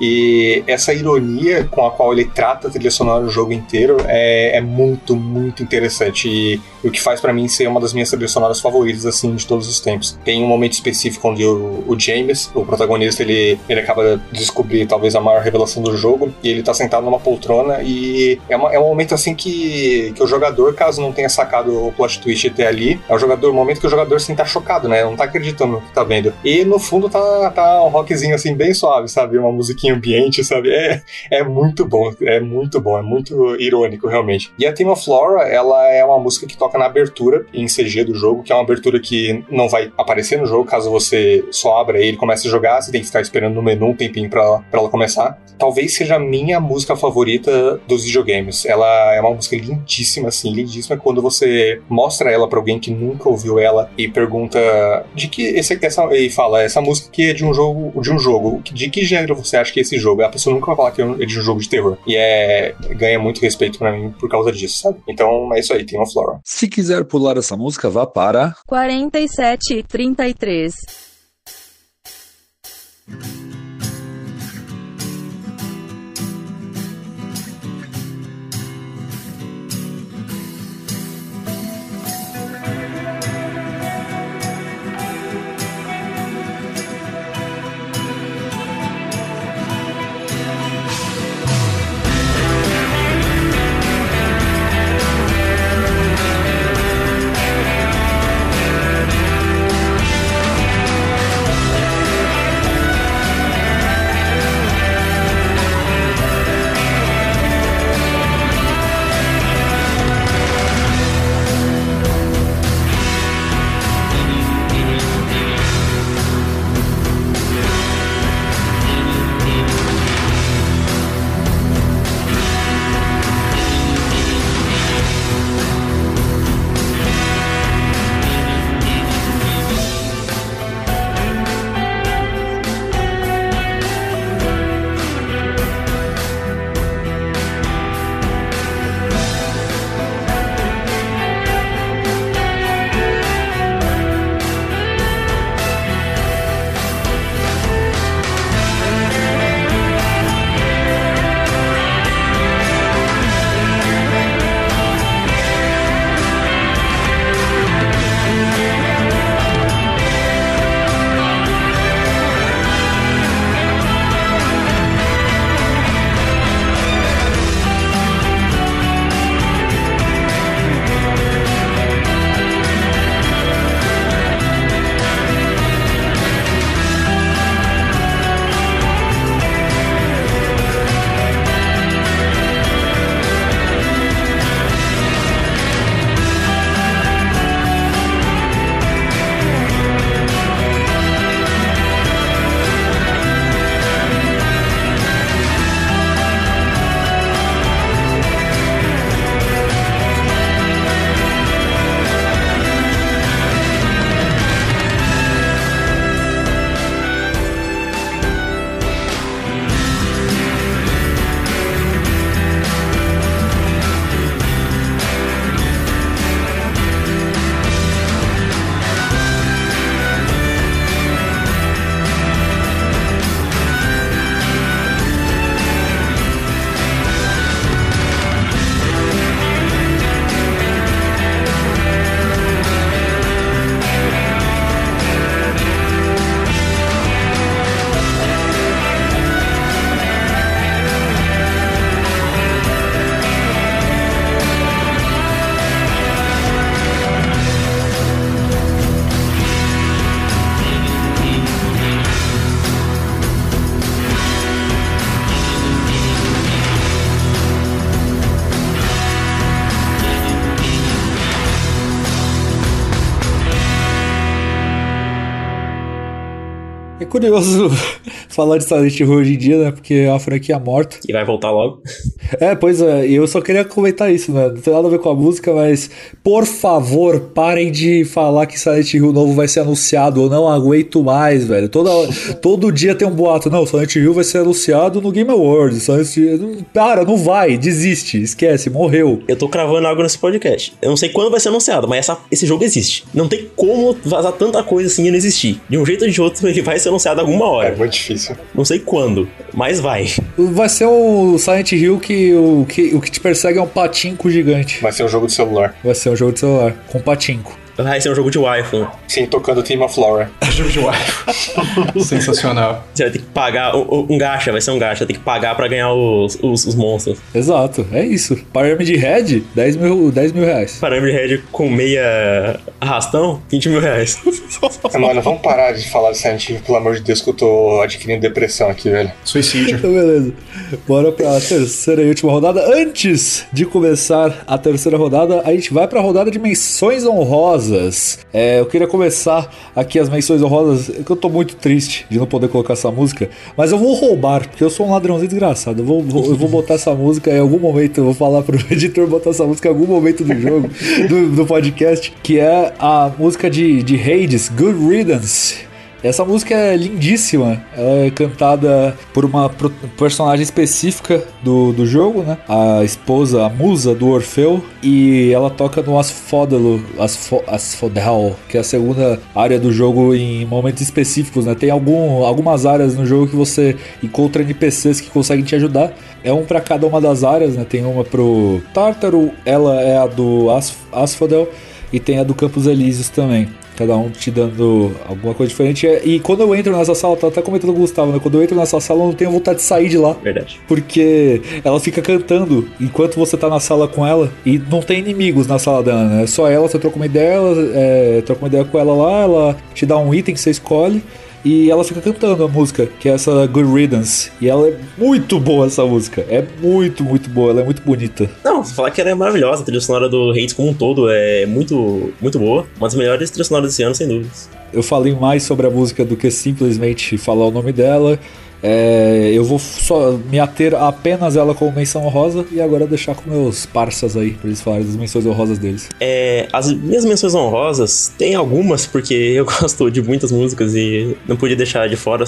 E essa ironia com a qual ele trata a trilha sonora do jogo inteiro é, é muito, muito interessante. E, o que faz para mim ser uma das minhas trilhas sonoras favoritas, assim, de todos os tempos. Tem um momento específico onde o, o James, o protagonista, ele, ele acaba de descobrir talvez a maior revelação do jogo. E ele tá sentado numa poltrona e é, uma, é um momento assim que, que o jogador, caso não tenha sacado o plot twist até ali, é o jogador, o momento que o jogador assim tá chocado, né? Não tá acreditando no que tá vendo. E no fundo tá, tá um rockzinho assim bem suave, sabe? Uma musiquinha ambiente, sabe? É, é muito bom, é muito bom, é muito irônico realmente. E a Theme of Flora, ela é uma música que toca na abertura em CG do jogo, que é uma abertura que não vai aparecer no jogo caso você só abra ele e comece a jogar, você tem que ficar esperando no menu um tempinho pra, pra ela começar. Talvez seja a minha música favorita dos videogames. Ela é uma música lindíssima, assim, lindíssima. Quando você mostra ela para alguém que nunca ouviu ela e pergunta de que esse, essa e fala essa música que é de um jogo, de um jogo. De que gênero você acha que é esse jogo? A pessoa nunca vai falar que é de um jogo de terror. E é ganha muito respeito para mim por causa disso, sabe? Então é isso aí, tem uma Flora. Se quiser pular essa música, vá para 47 e 33. É curioso *laughs* falar de Silent Hill hoje em dia, né? Porque é uma franquia morta. E vai voltar logo. É, pois é, e eu só queria comentar isso, né? Não tem nada a ver com a música, mas por favor, parem de falar que Silent Hill novo vai ser anunciado. Eu não aguento mais, velho. Toda, *laughs* todo dia tem um boato. Não, Silent Hill vai ser anunciado no Game Awards. Silent Hill... Para, não vai, desiste, esquece, morreu. Eu tô cravando algo nesse podcast. Eu não sei quando vai ser anunciado, mas essa, esse jogo existe. Não tem como vazar tanta coisa assim e não existir. De um jeito ou de outro, *laughs* ele vai ser anunciado alguma hora. É muito difícil. Não sei quando, mas vai. Vai ser o Silent Hill que o que, o que te persegue é um patinco gigante. Vai ser um jogo de celular. Vai ser um jogo de celular, com patinco. Vai ser um jogo de iPhone. Sim, tocando Team of Laura. *laughs* Jogo de wife. *laughs* Sensacional. Você vai ter que pagar. Um, um gacha, vai ser um gacha. Vai ter que pagar pra ganhar os, os, os monstros. Exato, é isso. Pyramid Head, 10 mil, 10 mil reais. Parâmetro Red com meia arrastão, 20 mil reais. *laughs* Mano, vamos parar de falar de Silent Hill, pelo amor de Deus, que eu tô adquirindo depressão aqui, velho. Suicídio. Então, beleza. Bora pra terceira e última rodada. Antes de começar a terceira rodada, a gente vai pra rodada de menções honrosas. É, eu queria começar aqui as menções honrosas, que eu tô muito triste de não poder colocar essa música, mas eu vou roubar, porque eu sou um ladrãozinho desgraçado. Eu vou, vou- eu vou botar essa música em algum momento, eu vou falar pro *laughs* editor botar essa música em algum momento do jogo, do, do podcast, que é a música de, de Hades, Good Riddance. Essa música é lindíssima. Ela é cantada por uma personagem específica do, do jogo, né? A esposa, a musa do Orfeu. E ela toca no Asphodelo, Asfo, Asphodel, que é a segunda área do jogo em momentos específicos, né? Tem algum, algumas áreas no jogo que você encontra NPCs que conseguem te ajudar. É um pra cada uma das áreas, né? Tem uma pro Tártaro, ela é a do As, Asphodel. E tem a do Campos Elíseos também. Cada um te dando alguma coisa diferente. E quando eu entro nessa sala, tá até comentando com o Gustavo, né? Quando eu entro nessa sala, eu não tenho vontade de sair de lá. Verdade. Porque ela fica cantando enquanto você tá na sala com ela. E não tem inimigos na sala dela, né? É só ela, você troca uma ideia, ela, é, troca uma ideia com ela lá, ela te dá um item que você escolhe. E ela fica cantando a música, que é essa Good Riddance. E ela é muito boa, essa música. É muito, muito boa. Ela é muito bonita. Não, falar que ela é maravilhosa. A trilha sonora do Hades como um todo é muito, muito boa. Uma das melhores trilhas sonoras desse ano, sem dúvidas. Eu falei mais sobre a música do que simplesmente falar o nome dela. É, eu vou só me ater a apenas ela como menção honrosa e agora deixar com meus parças aí, pra eles falarem das menções honrosas deles. É, as minhas menções honrosas, tem algumas, porque *laughs* eu gosto de muitas músicas e não podia deixar de fora,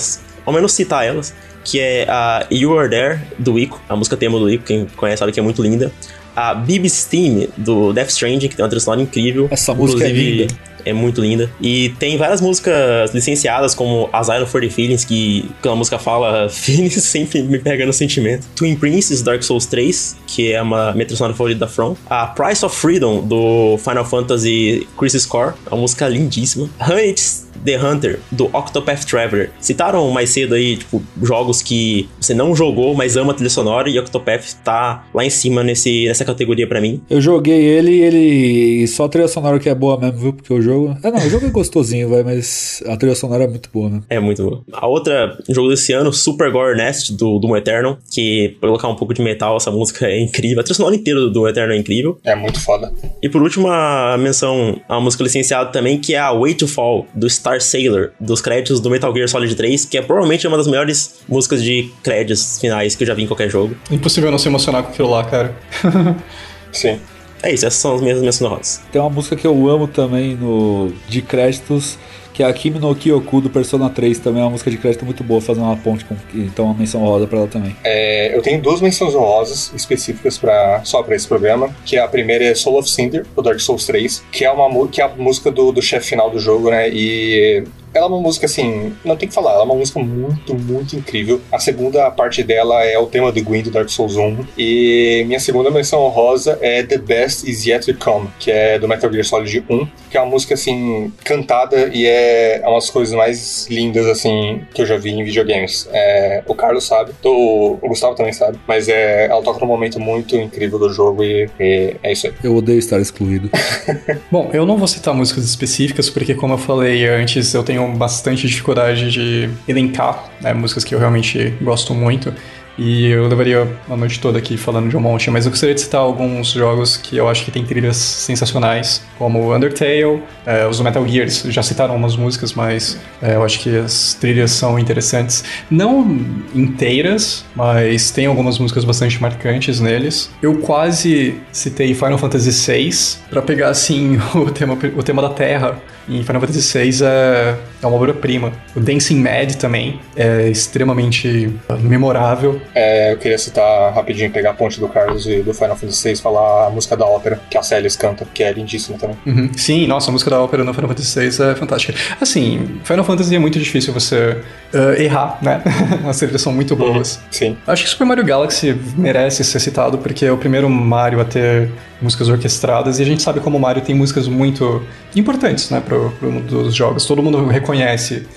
ao menos citar elas, que é a You Are There, do Ico, a música tema do Ico, quem conhece sabe que é muito linda. A Bib's Theme, do Death Stranding, que tem uma trilha sonora incrível. Essa música é linda. É muito linda. E tem várias músicas licenciadas, como Asylum for the Feelings, que quando a música fala *laughs* Feelings sempre me pega no sentimento. Twin Princess, Dark Souls 3, que é uma minha trilha favorita da From. A Price of Freedom, do Final Fantasy Crisis Core, é uma música lindíssima. Hunts The Hunter, do Octopath Traveler. Citaram mais cedo aí, tipo, jogos que você não jogou, mas ama a trilha sonora, e Octopath tá lá em cima nesse, nessa categoria pra mim. Eu joguei ele e ele. Só a trilha sonora que é boa mesmo, viu? Porque o jogo. É, não, o jogo é gostosinho, vai, mas a trilha sonora é muito boa, né? É muito boa. A outra jogo desse ano, Super Gore Nest, do Doom Eternal, que pra colocar um pouco de metal, essa música é incrível. A trilha sonora inteira do Doom Eternal é incrível. É muito foda. E por último, a menção a música licenciada também, que é a Way to Fall, do Star Sailor, dos créditos do Metal Gear Solid 3, que é provavelmente uma das melhores músicas de créditos finais que eu já vi em qualquer jogo. Impossível não se emocionar com aquilo lá, cara. *laughs* Sim. É isso, essas são as minhas menções honrosas. Tem uma música que eu amo também no de créditos, que é a Kimi no Kyoku do Persona 3, também é uma música de crédito muito boa, fazendo uma ponte com. Então uma menção rosa pra ela também. É, eu tenho duas menções honrosas específicas pra, só pra esse programa, que a primeira é Soul of Cinder, do Dark Souls 3, que é, uma, que é a música do, do chefe final do jogo, né? E ela é uma música assim, não tem que falar, ela é uma música muito, muito incrível. A segunda parte dela é o tema do Gwyn do Dark Souls 1. E minha segunda menção honrosa é The Best Is Yet to Come, que é do Metal Gear Solid 1, que é uma música assim, cantada e é uma das coisas mais lindas assim que eu já vi em videogames. É, o Carlos sabe, o, o Gustavo também sabe, mas é, ela toca num momento muito incrível do jogo e, e é isso aí. Eu odeio estar excluído. *laughs* Bom, eu não vou citar músicas específicas, porque como eu falei antes, eu tenho bastante dificuldade de elencar né, músicas que eu realmente gosto muito. E eu levaria a noite toda aqui falando de um monte, mas eu gostaria de citar alguns jogos que eu acho que tem trilhas sensacionais, como Undertale, é, os Metal Gears já citaram umas músicas, mas é, eu acho que as trilhas são interessantes. Não inteiras, mas tem algumas músicas bastante marcantes neles. Eu quase citei Final Fantasy VI para pegar assim *laughs* o tema, o tema da Terra em Final Fantasy VI é, é uma obra-prima. O Dancing Mad também é extremamente memorável. É, eu queria citar rapidinho, pegar a ponte do Carlos e do Final Fantasy VI falar a música da ópera, que a Celis canta, que é lindíssima também. Uhum. Sim, nossa, a música da ópera no Final Fantasy VI é fantástica. Assim, Final Fantasy é muito difícil você uh, errar, né? *laughs* As trilhas são muito boas. Uhum. Sim. Acho que Super Mario Galaxy merece ser citado porque é o primeiro Mario a ter músicas orquestradas e a gente sabe como o Mario tem músicas muito importantes, né, pro, pro mundo dos jogos. Todo mundo reconhece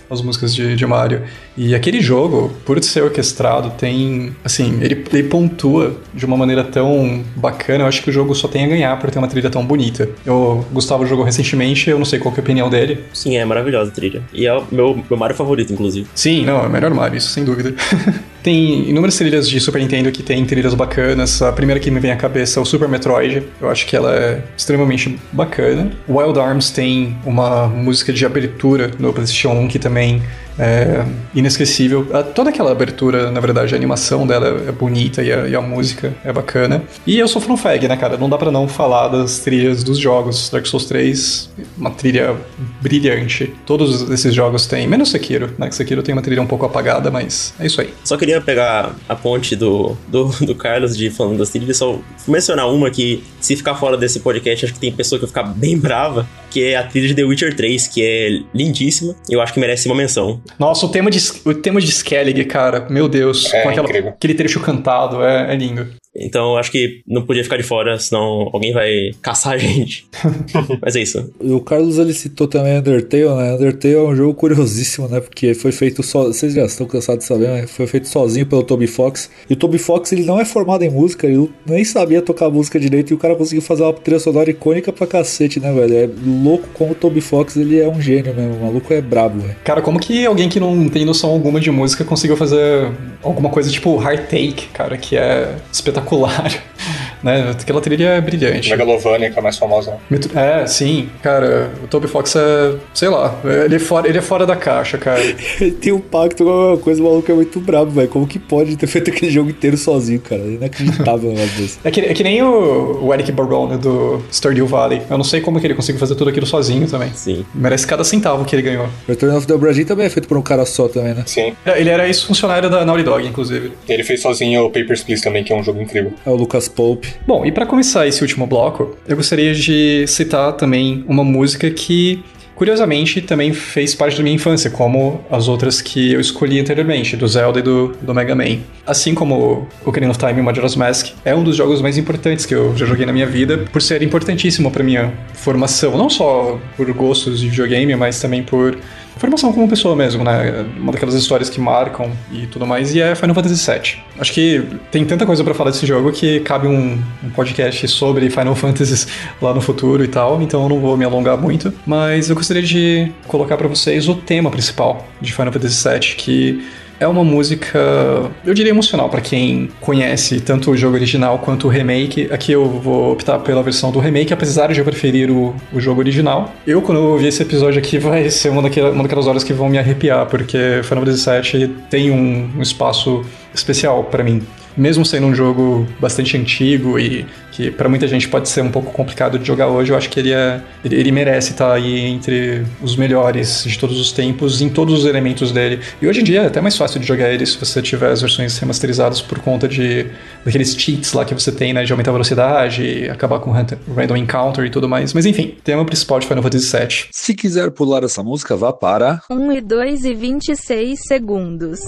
as músicas de, de Mario. E aquele jogo, por ser orquestrado, tem, assim, ele, ele pontua de uma maneira tão bacana. Eu acho que o jogo só tem a ganhar por ter uma trilha tão bonita. Eu, Gustavo jogou recentemente, eu não sei qual é a opinião dele. Sim, é maravilhosa a trilha. E é o meu, meu Mario favorito, inclusive. Sim, não, é o melhor Mario, isso sem dúvida. *laughs* tem inúmeras trilhas de Super Nintendo que tem trilhas bacanas. A primeira que me vem à cabeça é o Super Metroid. Eu acho que ela é extremamente bacana. Wild Arms tem uma música de abertura no PlayStation 1 que também é inesquecível. Toda aquela abertura, na verdade, a animação dela é bonita e a, e a música é bacana. E eu sou fanfag, né, cara? Não dá para não falar das trilhas dos jogos. Dark Souls 3, uma trilha brilhante. Todos esses jogos têm, menos Sekiro, né? Que Sekiro tem uma trilha um pouco apagada, mas é isso aí. Só queria pegar a ponte do, do, do Carlos de falando das trilhas, só mencionar uma que, se ficar fora desse podcast, acho que tem pessoa que vai ficar bem brava, que é a trilha de The Witcher 3, que é lindíssima. E eu acho que merece uma menção. Nossa, o tema de, o tema de Skellig, cara, meu Deus, É com aquela, aquele trecho cantado, é, é lindo. Então eu acho que não podia ficar de fora, senão alguém vai caçar a gente. *laughs* Mas é isso. O Carlos ele citou também Undertale, né? Undertale é um jogo curiosíssimo, né? Porque foi feito só. Vocês já estão cansados de saber, né? Foi feito sozinho pelo Toby Fox. E o Toby Fox ele não é formado em música, ele nem sabia tocar música direito e o cara conseguiu fazer uma trilha sonora icônica pra cacete, né, velho? É louco como o Toby Fox ele é um gênio mesmo. O maluco é brabo, velho. Cara, como que alguém que não tem noção alguma de música conseguiu fazer alguma coisa tipo Heart Take, cara, que é espetacular espetacular né? Aquela trilha é brilhante. Megalovania, que é a mais famosa. É, sim, cara, o Toby Fox é, sei lá, ele é fora, ele é fora da caixa, cara. Ele *laughs* tem um pacto com alguma coisa, o maluco é muito brabo, velho. Como que pode ter feito aquele jogo inteiro sozinho, cara? É inacreditável negócio desse. *laughs* É que, é que nem o, o Eric Barone do Stardew Valley. Eu não sei como que ele conseguiu fazer tudo aquilo sozinho também. Sim. Merece cada centavo que ele ganhou. Return of the Obra Dinn também é feito por um cara só também, né? Sim. Ele era ex-funcionário da Naughty Dog, inclusive. Ele fez sozinho o Papers, Please também, que é um jogo incrível. É o Lucas Pope. Bom, e pra começar esse último bloco, eu gostaria de citar também uma música que, curiosamente, também fez parte da minha infância, como as outras que eu escolhi anteriormente, do Zelda e do, do Mega Man. Assim como o Ocarina of Time e Majora's Mask, é um dos jogos mais importantes que eu já joguei na minha vida, por ser importantíssimo pra minha formação, não só por gostos de videogame, mas também por formação como pessoa mesmo, né? Uma daquelas histórias que marcam e tudo mais, e é Final Fantasy VII. Acho que tem tanta coisa pra falar desse jogo que cabe um, um podcast sobre Final Fantasies lá no futuro e tal, então eu não vou me alongar muito, mas eu gostaria de colocar pra vocês o tema principal de Final Fantasy VII, que é uma música, eu diria emocional pra quem conhece tanto o jogo original quanto o remake. Aqui eu vou optar pela versão do remake, apesar de eu preferir o, o jogo original. Eu, quando eu ouvir esse episódio aqui, *laughs* vai ser uma, daquela, uma daquelas horas que vão me arrepiar, porque Final Fantasy VII tem um, um espaço especial pra mim. Mesmo sendo um jogo bastante antigo e que pra muita gente pode ser um pouco complicado de jogar hoje, eu acho que ele, é, ele, ele merece estar aí entre os melhores de todos os tempos, em todos os elementos dele. E hoje em dia é até mais fácil de jogar ele se você tiver as versões remasterizadas por conta de daqueles cheats lá que você tem, né, de aumentar a velocidade, acabar com random- random encounter e tudo mais. Mas enfim, tema principal de Final Fantasy VII. Se quiser pular essa música, vá para. 1 e 2 e 26 segundos.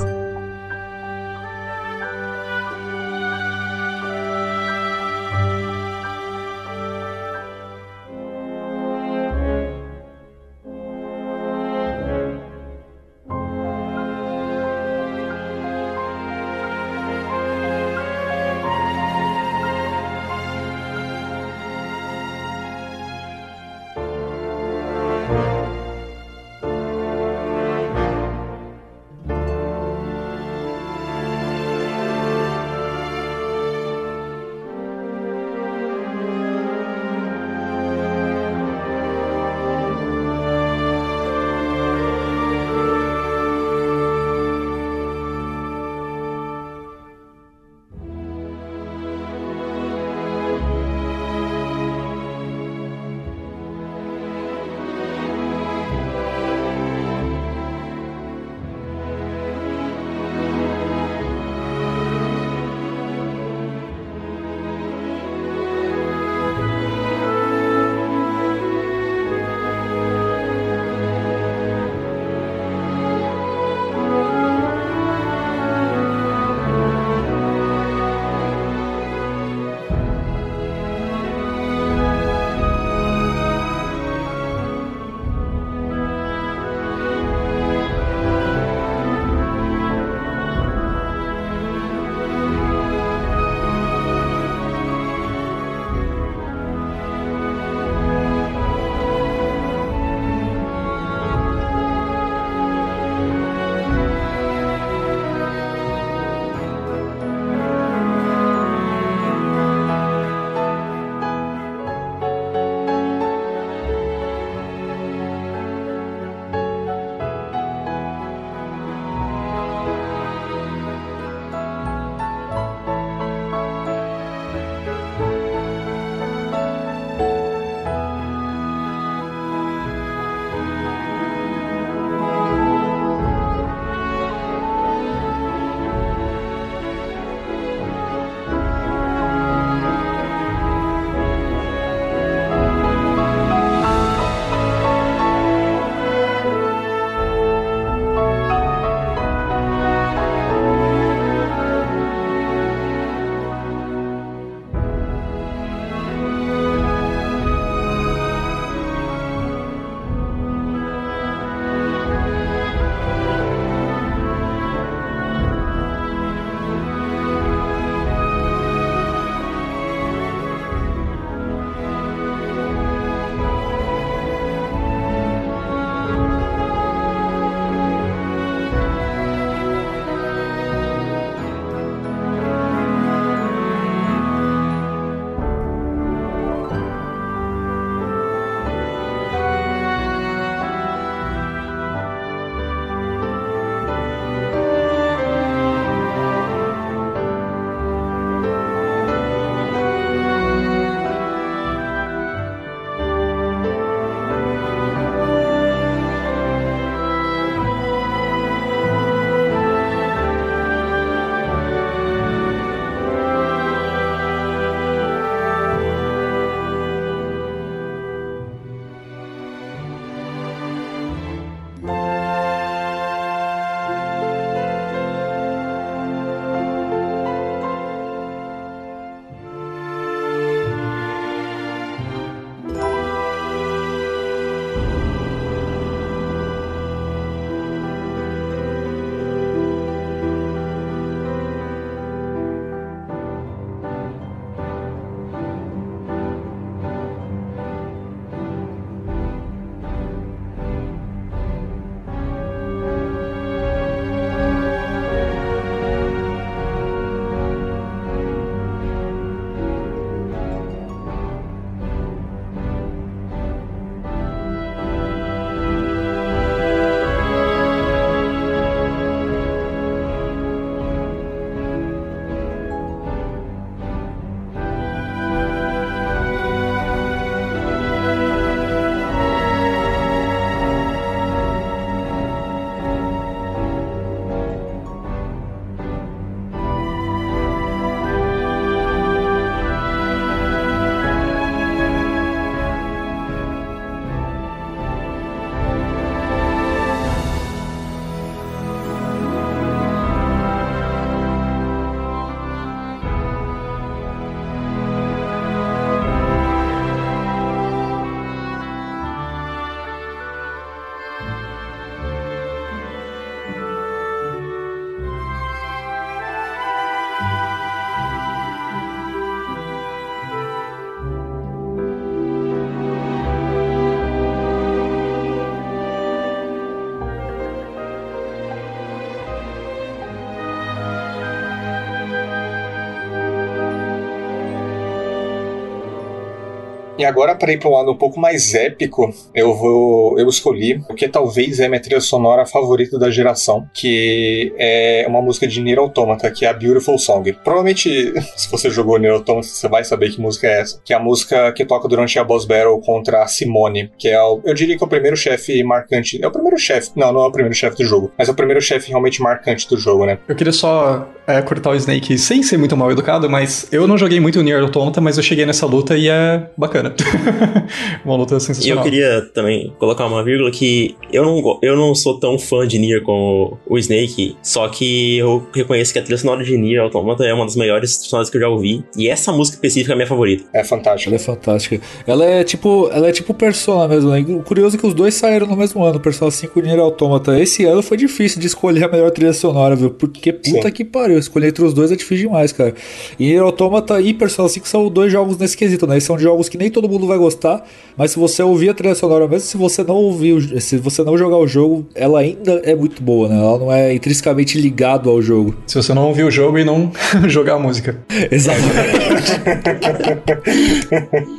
E agora, para ir para um lado um pouco mais épico, eu vou. Eu escolhi o que talvez é minha trilha sonora favorita da geração, que é uma música de Nier Automata, que é a Beautiful Song. Provavelmente, *laughs* se você jogou Nier Automata, você vai saber que música é essa. Que é a música que toca durante a boss battle contra a Simone, que é o, eu diria que é o primeiro chefe marcante. É o primeiro chefe. Não, não é o primeiro chefe do jogo, mas é o primeiro chefe realmente marcante do jogo, né? Eu queria só é, cortar o Snake sem ser muito mal educado, mas eu não joguei muito Nier Automata, mas eu cheguei nessa luta e é bacana. *laughs* uma luta sensacional. E eu queria também colocar uma vírgula que eu não, eu não sou tão fã de Nier como o Snake, só que eu reconheço que a trilha sonora de Nier Automata é uma das melhores sonoras que eu já ouvi, e essa música específica é a minha favorita. É fantástica. Ela é fantástica. Ela é tipo, ela é tipo Persona mesmo, né? O curioso é que os dois saíram no mesmo ano, Persona 5 e Nier Automata. Esse ano foi difícil de escolher a melhor trilha sonora, viu? Porque puta Sim. que pariu, escolher entre os dois é difícil demais, cara. E Nier Automata e Persona 5 são dois jogos nesse quesito, né? Eles são jogos que nem todo mundo vai gostar, mas se você ouvir a trilha sonora, mesmo se você não ouvir, se você não jogar o jogo, ela ainda é muito boa, né? Ela não é intrinsecamente ligado ao jogo. Se você não ouvir o jogo e não *laughs* jogar a música. Exatamente.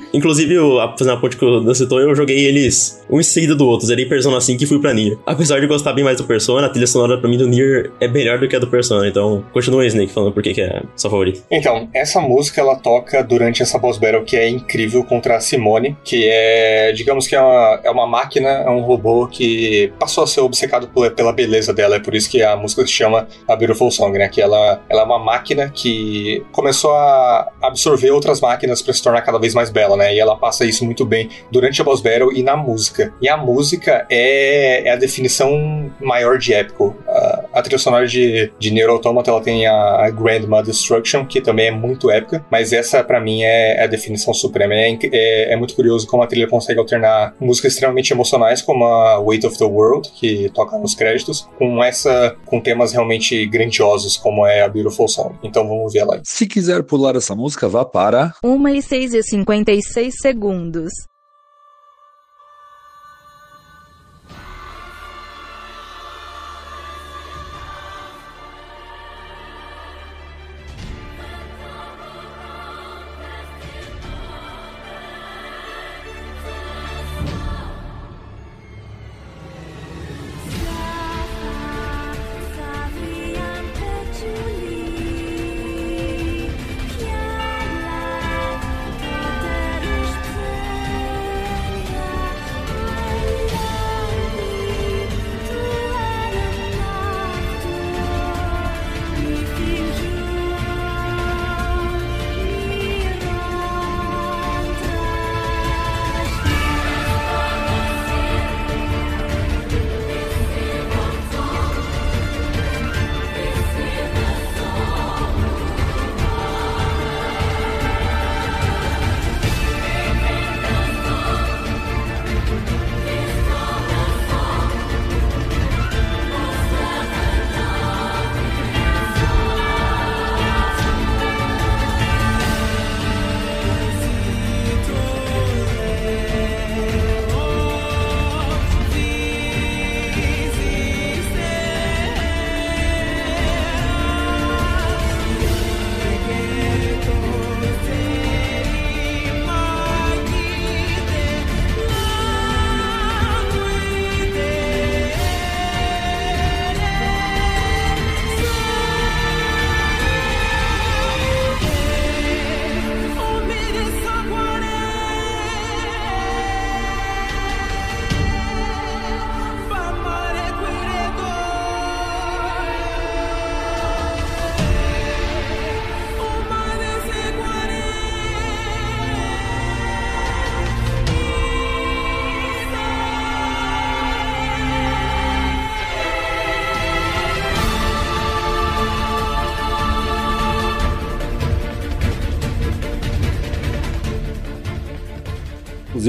*laughs* Inclusive, fazendo a ponte que eu citou, eu joguei eles um em seguida do outro. Zerei Persona 5 e fui pra Nier. Apesar de gostar bem mais do Persona, a trilha sonora pra mim do Nier é melhor do que a do Persona. Então, continua Snake falando por que é sua favorita. Então, essa música ela toca durante essa boss battle que é incrível contra a Simone, que é, digamos que é uma, é uma máquina, é um robô que passou a ser obcecado pela beleza dela. É por isso que a música se chama A Beautiful Song, né? Que ela, ela é uma máquina que começou a absorver outras máquinas para se tornar cada vez mais bela, né? E ela passa isso muito bem durante a boss battle e na música. E a música é, é a definição maior de épico. A, a trilha sonora de, de Nier Automata, ela tem a, a Grandma Destruction, que também é muito épica, mas essa para mim é, é, a definição suprema. É, é, é, muito curioso como a trilha consegue alternar músicas extremamente emocionais, como a Weight of the World, que toca nos créditos, com essa com temas realmente grandiosos, como é a Beautiful Song. Então vamos ver ela aí. Se quiser pular essa música, vá para 1 e 6 e 56 segundos.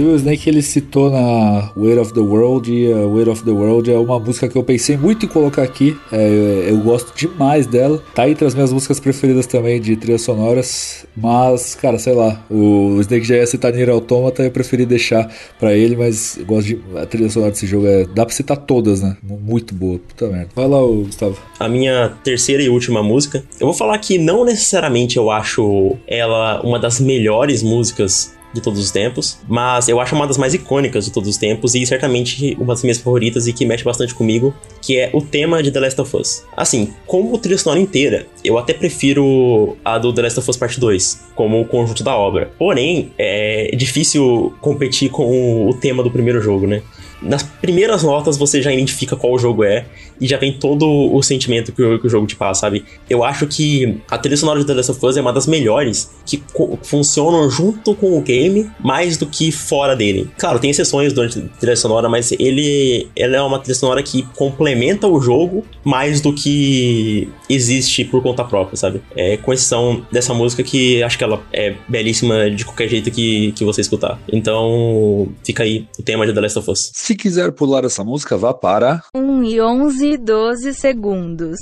Inclusive o Snake ele citou na Weight of the World e a Weight of the World é uma música que eu pensei muito em colocar aqui. É, eu gosto demais dela. Tá entre as minhas músicas preferidas também de trilhas sonoras. Mas, cara, sei lá, o Snake já ia citar Nier Automata, eu preferi deixar para ele, mas gosto de. A trilha sonora desse jogo é. Dá pra citar todas, né? Muito boa. Puta merda. Vai lá, Gustavo. A minha terceira e última música. Eu vou falar que não necessariamente eu acho ela uma das melhores músicas de todos os tempos, mas eu acho uma das mais icônicas de todos os tempos e certamente uma das minhas favoritas e que mexe bastante comigo, que é o tema de The Last of Us. Assim, como trilha sonora inteira, eu até prefiro a do The Last of Us Part 2, como o conjunto da obra. Porém, é difícil competir com o tema do primeiro jogo, né? Nas primeiras notas você já identifica qual o jogo é e já vem todo o sentimento que o, que o jogo te passa, sabe? Eu acho que a trilha sonora de The Last of Us é uma das melhores que funcionam junto com o game mais do que fora dele. Claro, tem exceções durante a trilha sonora, mas ele ela é uma trilha sonora que complementa o jogo mais do que existe por conta própria, sabe? É, com exceção dessa música que acho que ela é belíssima de qualquer jeito que, que você escutar. Então, fica aí o tema de The Last of Us. Se quiser pular essa música, vá para 1 e 11 e 12 segundos.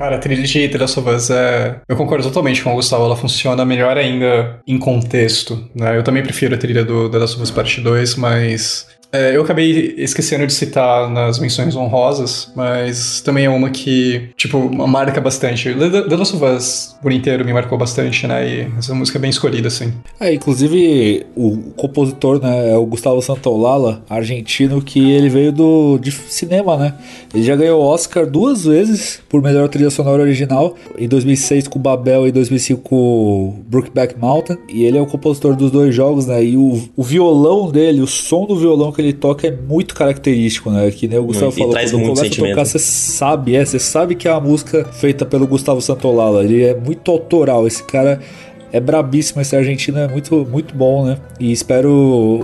Cara, a trilha de The Last of Us é. Eu concordo totalmente com o Gustavo, ela funciona melhor ainda em contexto. Né? Eu também prefiro a trilha do The Last of Us Parte 2, mas é, eu acabei esquecendo de citar nas menções honrosas, mas também é uma que, tipo, marca bastante. The Last of Us por inteiro me marcou bastante, né? E essa música é bem escolhida, assim. É, inclusive o compositor, né, é o Gustavo Santaolalla, argentino, que ele veio do de cinema, né? Ele já ganhou Oscar duas vezes por melhor trilha sonora original, em 2006 com Babel e 2005 com Brookback Mountain, e ele é o compositor dos dois jogos, né? E o, o violão dele, o som do violão que ele toca é muito característico, né? Que nem o Gustavo falou, quando começa a tocar, você sabe, é, você sabe que é uma música feita pelo Gustavo Santolala. Ele é muito autoral, esse cara é brabíssimo, esse argentino é muito, muito bom, né? E espero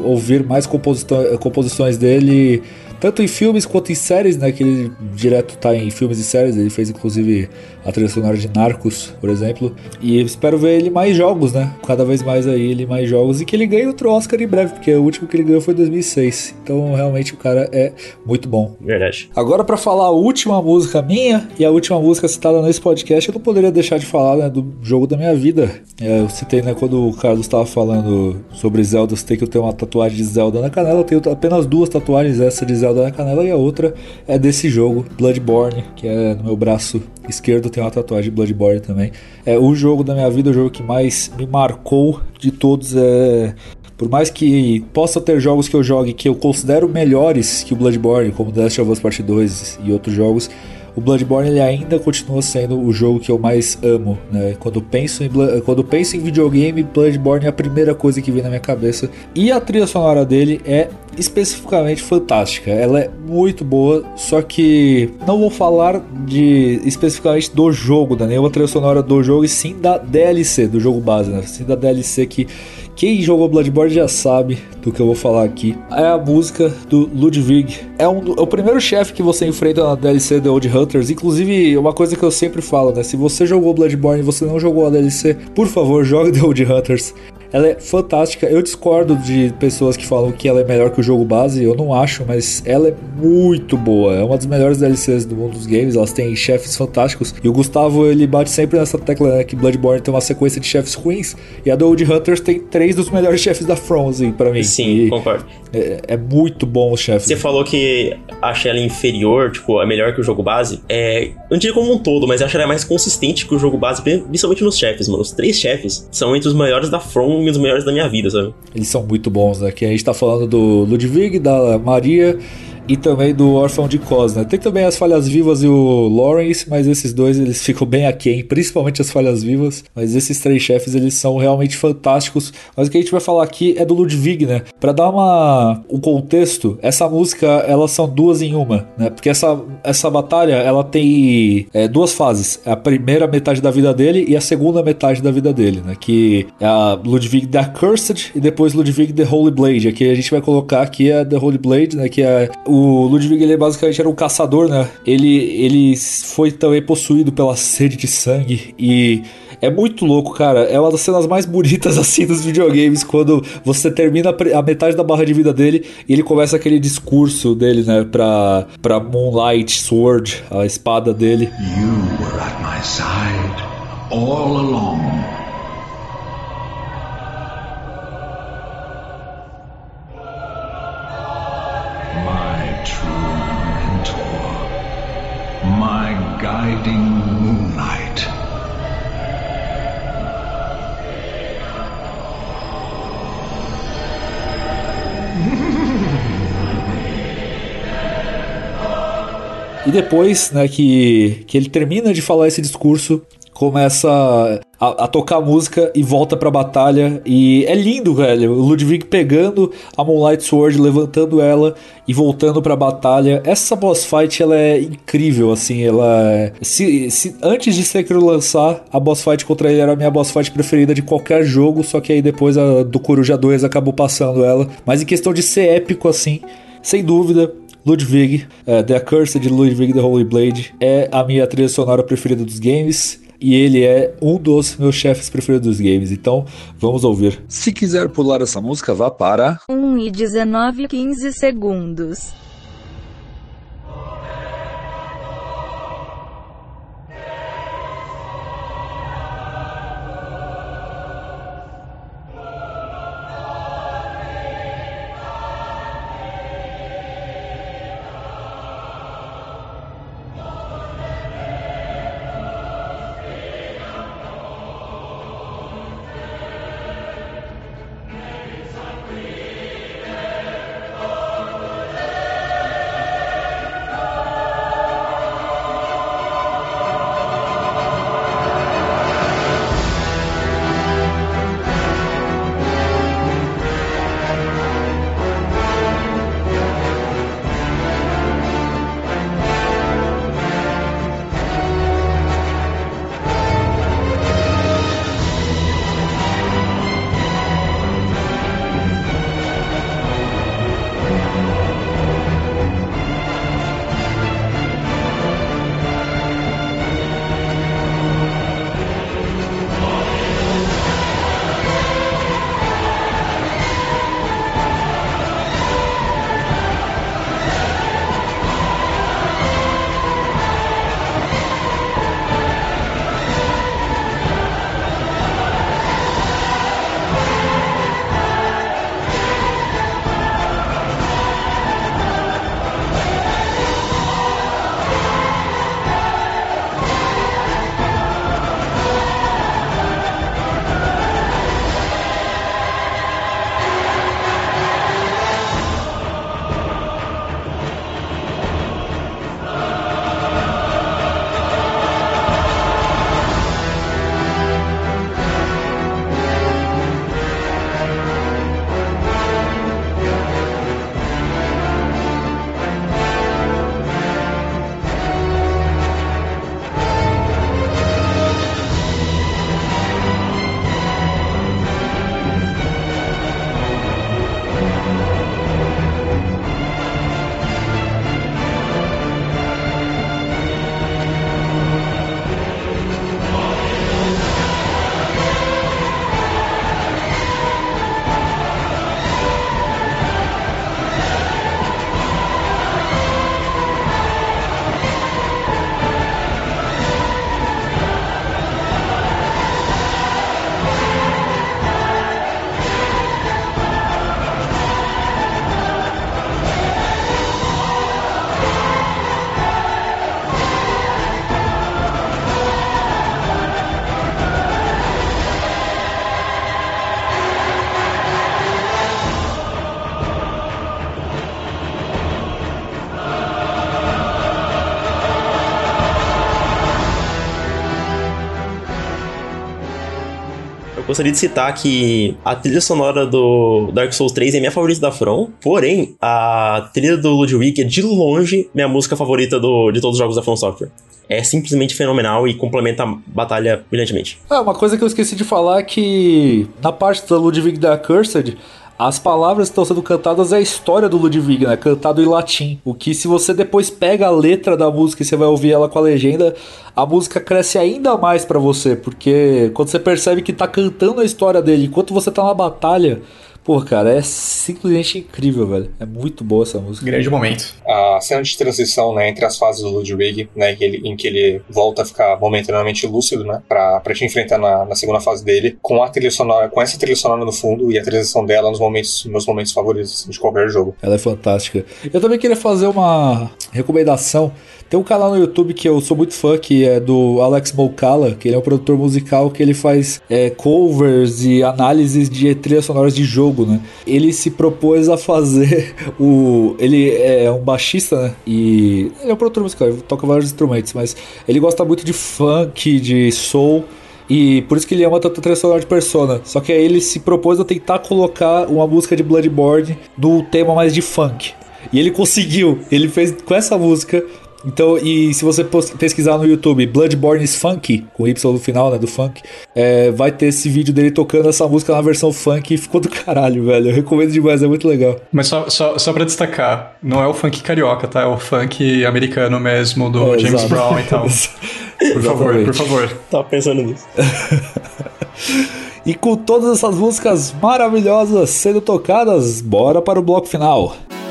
ouvir mais composições dele tanto em filmes quanto em séries, né? Que ele direto tá em filmes e séries. Ele fez inclusive a trilha sonora de Narcos, por exemplo. E espero ver ele mais jogos, né? Cada vez mais aí ele mais jogos e que ele ganhe outro Oscar em breve, porque o último que ele ganhou foi 2006. Então realmente o cara é muito bom. Verdade. Agora para falar a última música minha e a última música citada nesse podcast, eu não poderia deixar de falar né, do jogo da minha vida. É, eu citei né, quando o Carlos estava falando sobre Zelda, eu citei que eu tenho uma tatuagem de Zelda na canela. Eu tenho apenas duas tatuagens, essa de Zelda na canela e a outra é desse jogo, Bloodborne, que é no meu braço esquerdo tem uma tatuagem de Bloodborne também. É o jogo da minha vida, o jogo que mais me marcou de todos é por mais que possa ter jogos que eu jogue que eu considero melhores que o Bloodborne, como The Last of Us Part 2 e outros jogos, o Bloodborne ele ainda continua sendo o jogo que eu mais amo, né? Quando penso em quando penso em videogame, Bloodborne é a primeira coisa que vem na minha cabeça. E a trilha sonora dele é especificamente fantástica. Ela é muito boa, só que não vou falar de especificamente do jogo, da nenhuma trilha sonora do jogo, e sim da DLC do jogo base, né? Sim da DLC que quem jogou Bloodborne já sabe do que eu vou falar aqui. É a música do Ludwig. É, um, é o primeiro chefe que você enfrenta na DLC The Old Hunters. Inclusive, uma coisa que eu sempre falo, né? Se você jogou Bloodborne e você não jogou a DLC, por favor, jogue The Old Hunters. Ela é fantástica. Eu discordo de pessoas que falam que ela é melhor que o jogo base. Eu não acho, mas ela é muito boa. É uma das melhores DLCs do mundo dos games. Elas têm chefes fantásticos. E o Gustavo ele bate sempre nessa tecla né, que Bloodborne tem uma sequência de chefes ruins. E a The Old Hunters tem três dos melhores *laughs* chefes da From, assim, pra mim. Sim, e concordo. É, é, muito bom o chefe. Você falou que acha ela inferior, tipo, é melhor que o jogo base. É, não diria como um todo, mas acho ela mais consistente que o jogo base, principalmente nos chefes, mano. Os três chefes são entre os melhores da From e os melhores da minha vida, sabe? Eles são muito bons, né? Que a gente tá falando do Ludwig, da Maria e também do Órfão de Cos, né? Tem também as Falhas Vivas e o Lawrence, mas esses dois eles ficam bem aquém, principalmente as Falhas Vivas. Mas esses três chefes eles são realmente fantásticos. Mas o que a gente vai falar aqui é do Ludwig, né? Para dar uma um contexto, essa música elas são duas em uma, né? Porque essa, essa batalha ela tem é, duas fases: a primeira metade da vida dele e a segunda metade da vida dele, né? Que é a Ludwig the Cursed e depois Ludwig the Holy Blade. Aqui a gente vai colocar aqui a The Holy Blade, né? Que é o o Ludwig ele basicamente era um caçador, né? Ele, ele foi também possuído pela sede de sangue e é muito louco, cara. É uma das cenas mais bonitas *laughs* assim dos videogames quando você termina a metade da barra de vida dele e ele começa aquele discurso dele, né, pra, pra Moonlight Sword, a espada dele. You were at my side all along. E depois, né, que, que ele termina de falar esse discurso, começa a, a, tocar música e volta pra batalha. E é lindo, velho. O Ludwig pegando a Moonlight Sword, levantando ela e voltando pra batalha. Essa boss fight, ela é incrível, assim. Ela é... se, se Antes de Sekiro lançar, a boss fight contra ele era a minha boss fight preferida de qualquer jogo. Só que aí depois a do Coruja 2 acabou passando ela. Mas em questão de ser épico, assim, sem dúvida. Ludwig, uh, The Accursed Ludwig The Holy Blade é a minha trilha sonora preferida dos games e ele é um dos meus chefes preferidos dos games. Então, vamos ouvir. Se quiser pular essa música, vá para 1 e 19 15 segundos. Gostaria de citar que a trilha sonora do Dark Souls 3 é minha favorita da From, porém, a trilha do Ludwig é de longe minha música favorita do, de todos os jogos da From Software. É simplesmente fenomenal e complementa a batalha brilhantemente. Ah, uma coisa que eu esqueci de falar é que na parte da Ludwig da Cursed, as palavras que estão sendo cantadas é a história do Ludwig, né? Cantado em latim. O que, se você depois pega a letra da música e você vai ouvir ela com a legenda, a música cresce ainda mais pra você. Porque quando você percebe que tá cantando a história dele enquanto você tá na batalha. Pô, cara, é simplesmente incrível, velho. É muito boa essa música. Grande momento. A cena de transição, né, entre as fases do Ludwig, né, que ele- em que ele volta a ficar momentaneamente lúcido, né, pra, pra te enfrentar na, na segunda fase dele, com a trilha sonora, com essa trilha sonora no fundo e a transição dela nos momentos, meus momentos favoritos assim, de qualquer jogo. Ela é fantástica. Eu também queria fazer uma recomendação. Tem um canal no YouTube que eu sou muito fã, que é do Alex Mokala, que ele é um produtor musical que ele faz é, covers e análises de trilhas sonoras de jogo, né? Ele se propôs a fazer *laughs* o... Ele é um baixista, né? E ele é um produtor musical, ele toca vários instrumentos, mas ele gosta muito de funk, de soul... E por isso que ele ama tanto a trilha sonora de Persona. Só que aí ele se propôs a tentar colocar uma música de Bloodborne no tema mais de funk. E ele conseguiu. Ele fez com essa música. Então, e se você pesquisar no YouTube Bloodborne is Funky, com Y no final, né, do funk, é, vai ter esse vídeo dele tocando essa música na versão funk e ficou do caralho, velho. Eu recomendo demais, é muito legal. Mas só, só, só pra destacar, não é o funk carioca, tá? É o funk americano mesmo, do É, James exato. Brown *laughs* e tal. Por favor, por favor. Tava pensando nisso. *laughs* E com todas essas músicas maravilhosas sendo tocadas, bora para o bloco final. Bom,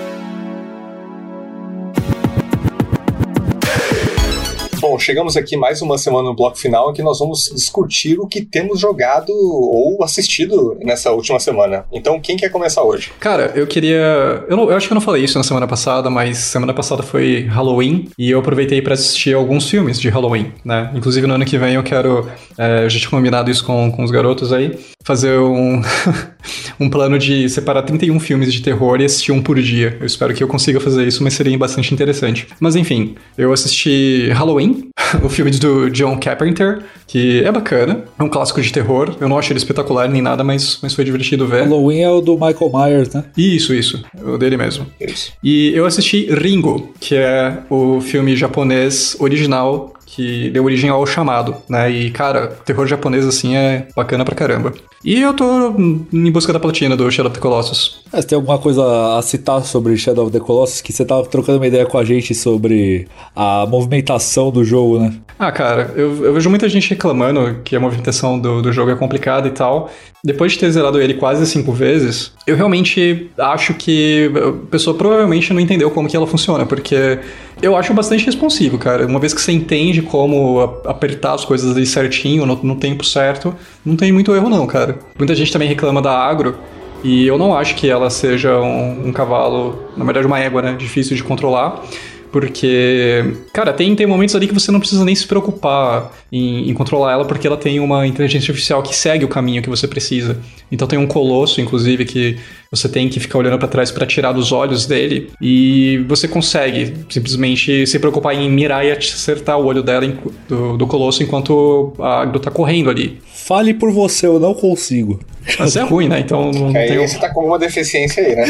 chegamos aqui mais uma semana no bloco final em que nós vamos discutir o que temos jogado ou assistido nessa última semana. Então, quem quer começar hoje? Cara, eu queria. Eu, não- eu acho que eu não falei isso na semana passada, mas semana passada foi Halloween e eu aproveitei pra assistir alguns filmes de Halloween, né? Inclusive no ano que vem eu quero. é, eu já tinha combinado isso com, com os garotos aí. Fazer um, *laughs* um plano de separar 31 filmes de terror e assistir um por dia. Eu espero que eu consiga fazer isso, mas seria bastante interessante. Mas enfim, eu assisti Halloween, *laughs* o filme do John Carpenter, que é bacana, é um clássico de terror. Eu não acho ele espetacular nem nada, mas, mas foi divertido ver. Halloween é o do Michael Myers, né? Isso, isso. O dele mesmo. Isso. E eu assisti Ringo, que é o filme japonês original que deu origem ao chamado, né? E, cara, terror japonês, assim, é bacana pra caramba. E eu tô em busca da platina do Shadow of the Colossus. Mas tem alguma coisa a citar sobre Shadow of the Colossus? Que você tava trocando uma ideia com a gente sobre a movimentação do jogo, né? Ah, cara, eu, eu vejo muita gente reclamando que a movimentação do, do jogo é complicada e tal. Depois de ter zerado ele quase cinco vezes, eu realmente acho que a pessoa provavelmente não entendeu como que ela funciona, porque eu acho bastante responsivo, cara. Uma vez que você entende como apertar as coisas ali certinho, no, no tempo certo, não tem muito erro não, cara. Muita gente também reclama da agro, e eu não acho que ela seja um, um cavalo, na verdade uma égua, né? Difícil de controlar. Porque, cara, tem, tem momentos ali que você não precisa nem se preocupar em, em controlar ela, porque ela tem uma inteligência artificial que segue o caminho que você precisa. Então tem um colosso, inclusive, que você tem que ficar olhando pra trás pra tirar dos olhos dele, e você consegue simplesmente se preocupar em mirar e acertar o olho dela, do, do colosso, enquanto a Agro tá correndo ali. Fale por você, eu não consigo. Mas é ruim, né? Então não, Aí tenho. você tá com alguma deficiência aí, né?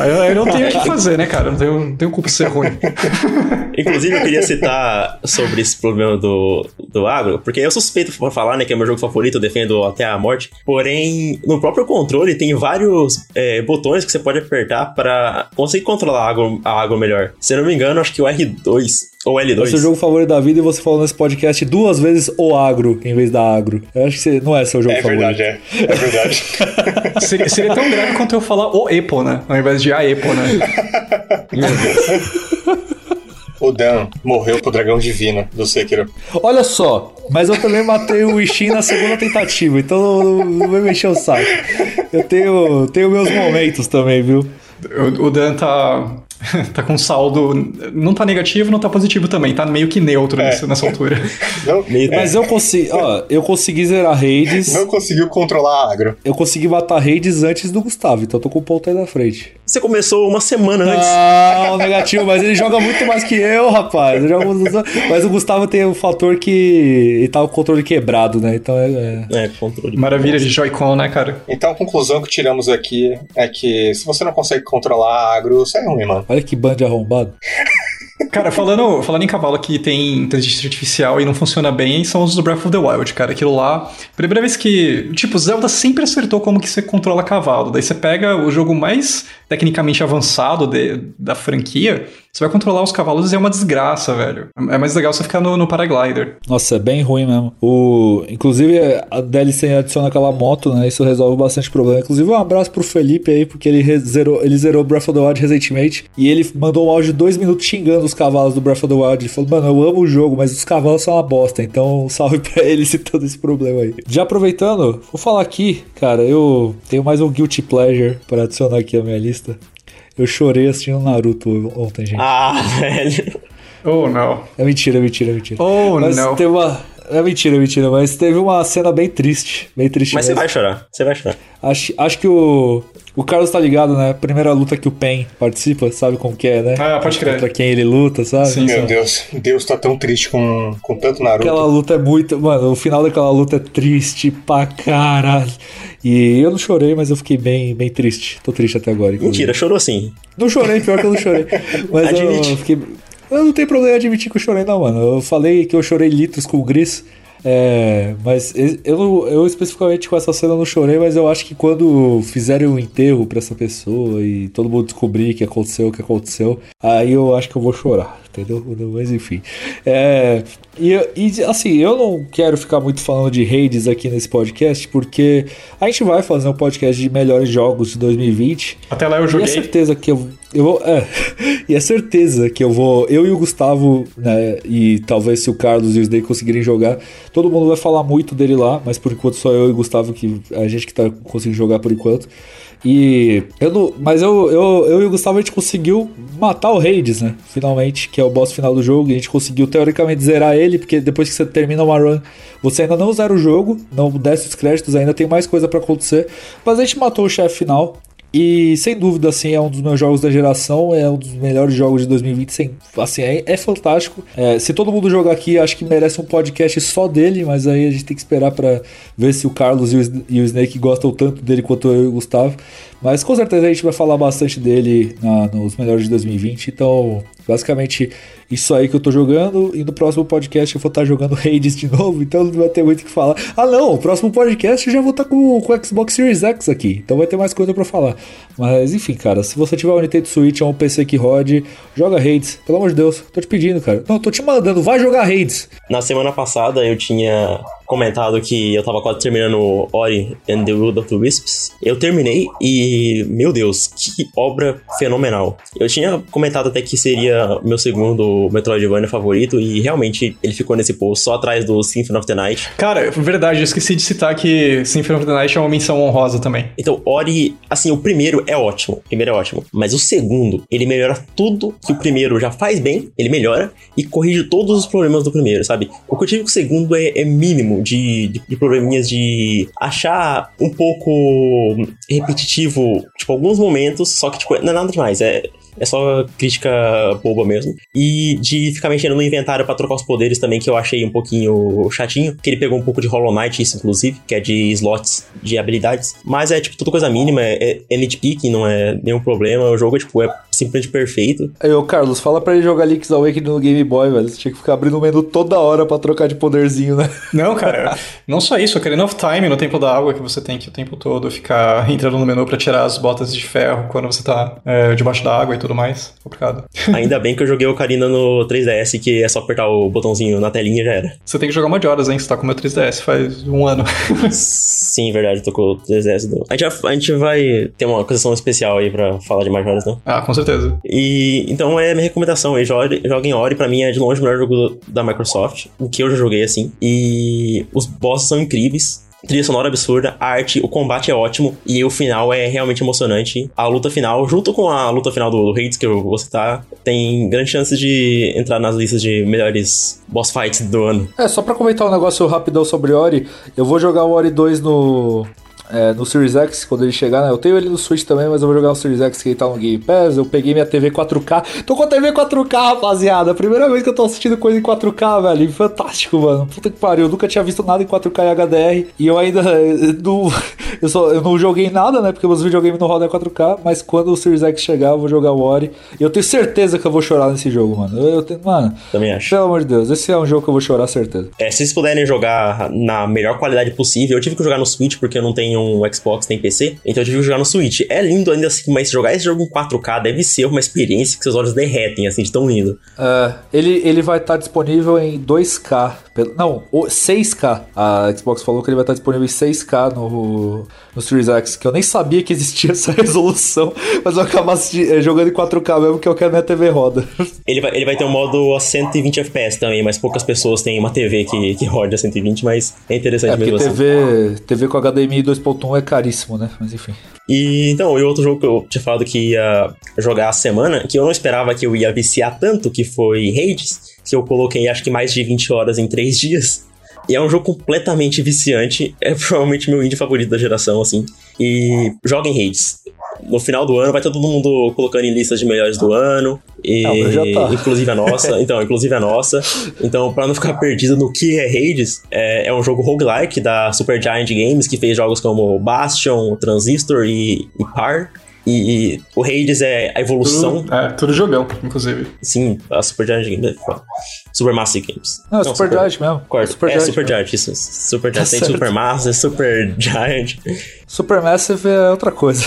Aí eu, eu não tenho o que *laughs* fazer, né, cara? Não tenho, não tenho culpa de ser ruim. *laughs* Inclusive, eu queria citar sobre esse problema do, do agro, porque eu suspeito por falar, né, que é meu jogo favorito, eu defendo até a morte. Porém, no próprio controle tem vários é, botões que você pode apertar pra conseguir controlar a água, a água melhor. Se eu não me engano, acho que o R2 ou L2. É seu jogo favorito da vida e você falou nesse podcast duas vezes o agro em vez da agro. Eu acho que você, não é seu jogo É favorito. verdade, é. É verdade. *laughs* Seria, seria tão grave quanto eu falar o Epo, né? Ao invés de a Epo, né? *laughs* o Dan morreu pro dragão divino do Sekiro. Olha só, mas eu também matei o Ishin na segunda tentativa, então não, não vai mexer o saco. Eu tenho, tenho meus momentos também, viu? O, o Dan tá. *laughs* Tá com saldo. Não tá negativo, não tá positivo também. Tá meio que neutro nessa, nessa altura. *laughs* Não, Meio- é, Mas eu consegui, ó, eu consegui zerar raids. não conseguiu controlar a agro. Eu consegui matar raids antes do Gustavo, então eu tô com o ponto aí na frente. Você começou uma semana antes. Não, negativo, mas ele joga muito mais que eu, rapaz. Eu jogo Mas o Gustavo tem o fator que ele tá o controle quebrado, né? Então é. é- É, controle. Maravilha de Joy-Con, né, cara? Então a conclusão que tiramos aqui é que se você não consegue controlar agro, você é ruim, mano. Olha que band arrombado. Cara, falando, falando em cavalo que tem inteligência artificial e não funciona bem, são os do Breath of the Wild, cara. Aquilo lá, primeira vez que. Tipo, Zelda sempre acertou como que você controla cavalo. Daí você pega o jogo mais tecnicamente avançado de- da franquia, você vai controlar os cavalos e é uma desgraça, velho. É mais legal você ficar no, no paraglider. Nossa, é bem ruim mesmo. O, inclusive, a DLC adiciona aquela moto, né? Isso resolve bastante problema. Inclusive, um abraço pro Felipe aí, porque ele zerou, ele zerou Breath of the Wild recentemente. E ele mandou um áudio de dois minutos xingando os cavalos do Breath of the Wild. Ele falou, mano, eu amo o jogo, mas os cavalos são uma bosta. Então, salve *laughs* pra ele citando esse problema aí. Já aproveitando, vou falar aqui, cara, eu tenho mais um Guilty Pleasure para adicionar aqui à minha lista. Eu chorei assistindo Naruto ontem, gente. Ah, *laughs* velho. Oh, não. É mentira, é mentira, é mentira. Oh, Mas não. teve uma. É mentira, é mentira, mas teve uma cena bem triste. Bem triste Mas você mesmo. vai chorar. Você vai chorar. Acho, acho que o. O Carlos tá ligado, né? Primeira luta que o Pen participa, sabe como que é, né? Ah, pode crer. Contra quem ele luta, sabe? Sim, Meu. Deus, Deus tá tão triste com, com tanto Naruto. Aquela luta é muito. Mano, o final daquela luta é triste pra caralho. E eu não chorei, mas eu fiquei bem, bem triste. Tô triste até agora. inclusive. Mentira, chorou sim. Não chorei, pior que eu não chorei. Mas eu Admite. fiquei. Eu não tenho problema em admitir que eu chorei, não, mano. Eu falei que eu chorei litros com o Gris. É, mas eu, eu especificamente com essa cena não chorei, mas eu acho que quando fizerem um enterro pra essa pessoa e todo mundo descobrir que aconteceu o que aconteceu, aí eu acho que eu vou chorar, entendeu? Mas enfim. É, e, e assim, eu não quero ficar muito falando de Hades aqui nesse podcast, porque a gente vai fazer um podcast de melhores jogos de 2020. Até lá eu E é joguei. certeza que eu, eu vou. É, *laughs* e é certeza que eu vou. Eu e o Gustavo, né? E talvez se o Carlos e o Snake conseguirem jogar, todo mundo vai falar muito dele lá, mas por enquanto só eu e o Gustavo, que a gente que tá conseguindo jogar por enquanto. E eu não. Mas eu, eu, eu e o Gustavo a gente conseguiu matar o Hades, né? Finalmente, que é o boss final do jogo. A gente conseguiu teoricamente zerar ele, porque depois que você termina uma run, você ainda não zera o jogo, não desce os créditos, ainda tem mais coisa pra acontecer. Mas a gente matou o chefe final. E sem dúvida, assim, é um dos meus jogos da geração, é um dos melhores jogos de 2020, sem, assim, é, é fantástico. É, se todo mundo jogar aqui, acho que merece um podcast só dele, mas aí a gente tem que esperar pra ver se o Carlos e o, e o Snake gostam tanto dele quanto eu e o Gustavo. Mas com certeza a gente vai falar bastante dele na- nos melhores de 2020, então basicamente isso aí que eu tô jogando, e no próximo podcast eu vou estar jogando *laughs* Hades de novo, então não vai ter muito o que falar. Ah não, o próximo podcast eu já vou estar com, com o Xbox Series X aqui, então vai ter mais coisa pra falar. Mas enfim, cara, se você tiver um Nintendo Switch ou um PC que rode, joga Hades, pelo amor de Deus, tô te pedindo, cara. Não, tô te mandando, vai jogar Hades. Na semana passada eu tinha comentado que eu tava quase terminando Ori and the Will of the Wisps. Eu terminei e, meu Deus, que obra fenomenal. Eu tinha comentado até que seria meu segundo Metroidvania favorito e realmente ele ficou nesse posto só atrás do Symphony of the Night. Cara, verdade, eu esqueci de citar que Symphony of the Night é uma menção honrosa também. Então, Ori, assim, o primeiro é ótimo. O primeiro é ótimo. Mas o segundo, ele melhora tudo que o primeiro já faz bem, ele melhora e corrige todos os problemas do primeiro, sabe? O que eu tive com o segundo é, é mínimo de, de, de probleminhas de achar um pouco repetitivo, tipo, alguns momentos, só que, tipo, não é nada demais. É. É só crítica boba mesmo. E de ficar mexendo no inventário pra trocar os poderes também, que eu achei um pouquinho chatinho. Que ele pegou um pouco de Hollow Knight, isso inclusive, que é de slots de habilidades. Mas é tipo tudo coisa mínima, é, é nitpicking, não é nenhum problema. O jogo é tipo, é simplesmente perfeito. Aí, ô Carlos, fala pra ele jogar Link's Awakening no Game Boy, velho. Você tinha que ficar abrindo o menu toda hora pra trocar de poderzinho, né? *laughs* Não, cara, não só isso, aquele enough time no Templo da Água que você tem que o tempo todo ficar entrando no menu pra tirar as botas de ferro quando você tá é, debaixo da água e tudo mais. Complicado. *laughs* Ainda bem que eu joguei Ocarina no 3DS, que é só apertar o botãozinho na telinha e já era. Você tem que jogar uma de horas, hein? Você tá com o meu 3DS faz um ano. *laughs* Sim, verdade, tô com o 3DS. do- A gente, vai, a gente vai ter uma sessão especial aí pra falar de Majora's, não? ah, com certeza. E então é minha recomendação. aí, Jogue, joguem Ori, pra mim é de longe o melhor jogo da Microsoft. O que eu já joguei assim. E os bosses são incríveis. Trilha sonora absurda, a arte, o combate é ótimo e o final é realmente emocionante. A luta final, junto com a luta final do, do Hades, que eu vou citar, tem grande chance de entrar nas listas de melhores boss fights do ano. É, só pra comentar um negócio rapidão sobre Ori, eu vou jogar o Ori 2 no. É, no Series X, quando ele chegar, né? Eu tenho ele no Switch também, mas eu vou jogar no Series X que ele tá no Game Pass. Eu peguei minha TV 4K. Tô com a TV 4K, rapaziada. Primeira vez que eu tô assistindo coisa em 4K, velho. Fantástico, mano. Puta que pariu. Eu nunca tinha visto nada em 4K e HDR. E eu ainda *laughs* não. Eu, só, eu não joguei nada, né? Porque meus videogames não rodam em 4K. Mas quando o Series X chegar, eu vou jogar o Ori. E eu tenho certeza que eu vou chorar nesse jogo, mano. Eu, eu tenho, mano, Também acho. pelo amor de Deus, esse é um jogo que eu vou chorar, certeza. É, se vocês puderem jogar na melhor qualidade possível, eu tive que jogar no Switch porque eu não tenho um Xbox nem PC, então eu tive que jogar no Switch. É lindo ainda assim, mas jogar esse jogo em 4K deve ser uma experiência que seus olhos derretem, assim, de tão lindo. É, ele, ele vai estar disponível em 2K. pelo- Não, o- 6K. A Xbox falou que ele vai estar disponível em 6K no, no Series X, que eu nem sabia que existia *laughs* essa resolução, mas eu acabasse eh, jogando em 4K mesmo, que eu quero minha TV roda. *laughs* Ele vai, ele vai ter um modo a 120 FPS também, mas poucas pessoas têm uma TV que, que roda a 120, mas é interessante É, mesmo assim. TV, TV com HDMI 2.1 é caríssimo, né? Mas enfim. E então, e outro jogo que eu tinha falado que ia jogar a semana, que eu não esperava que eu ia viciar tanto, que foi Hades, que eu coloquei acho que mais de 20 horas em 3 *laughs* dias. E é um jogo completamente viciante, é provavelmente meu indie favorito da geração, assim. E joga em Hades. No final do ano vai todo mundo colocando em listas de melhores do ano. E, Ah, tá. Inclusive a nossa. *laughs* Então, inclusive a nossa. Então, pra não ficar perdido no que é Hades, é, é um jogo roguelike da Supergiant Games, que fez jogos como Bastion, Transistor e, e Par. E, e o Hades é a evolução. Tudo, é, tudo jogão, inclusive. Sim, a Supergiant Games é. Supermassive Games. Não, é Super Giant mesmo. Corta. Super é Giant Supergiant, isso. Supergiant Tá tem certo. Supermassive, Supergiant. Supermassive é outra coisa.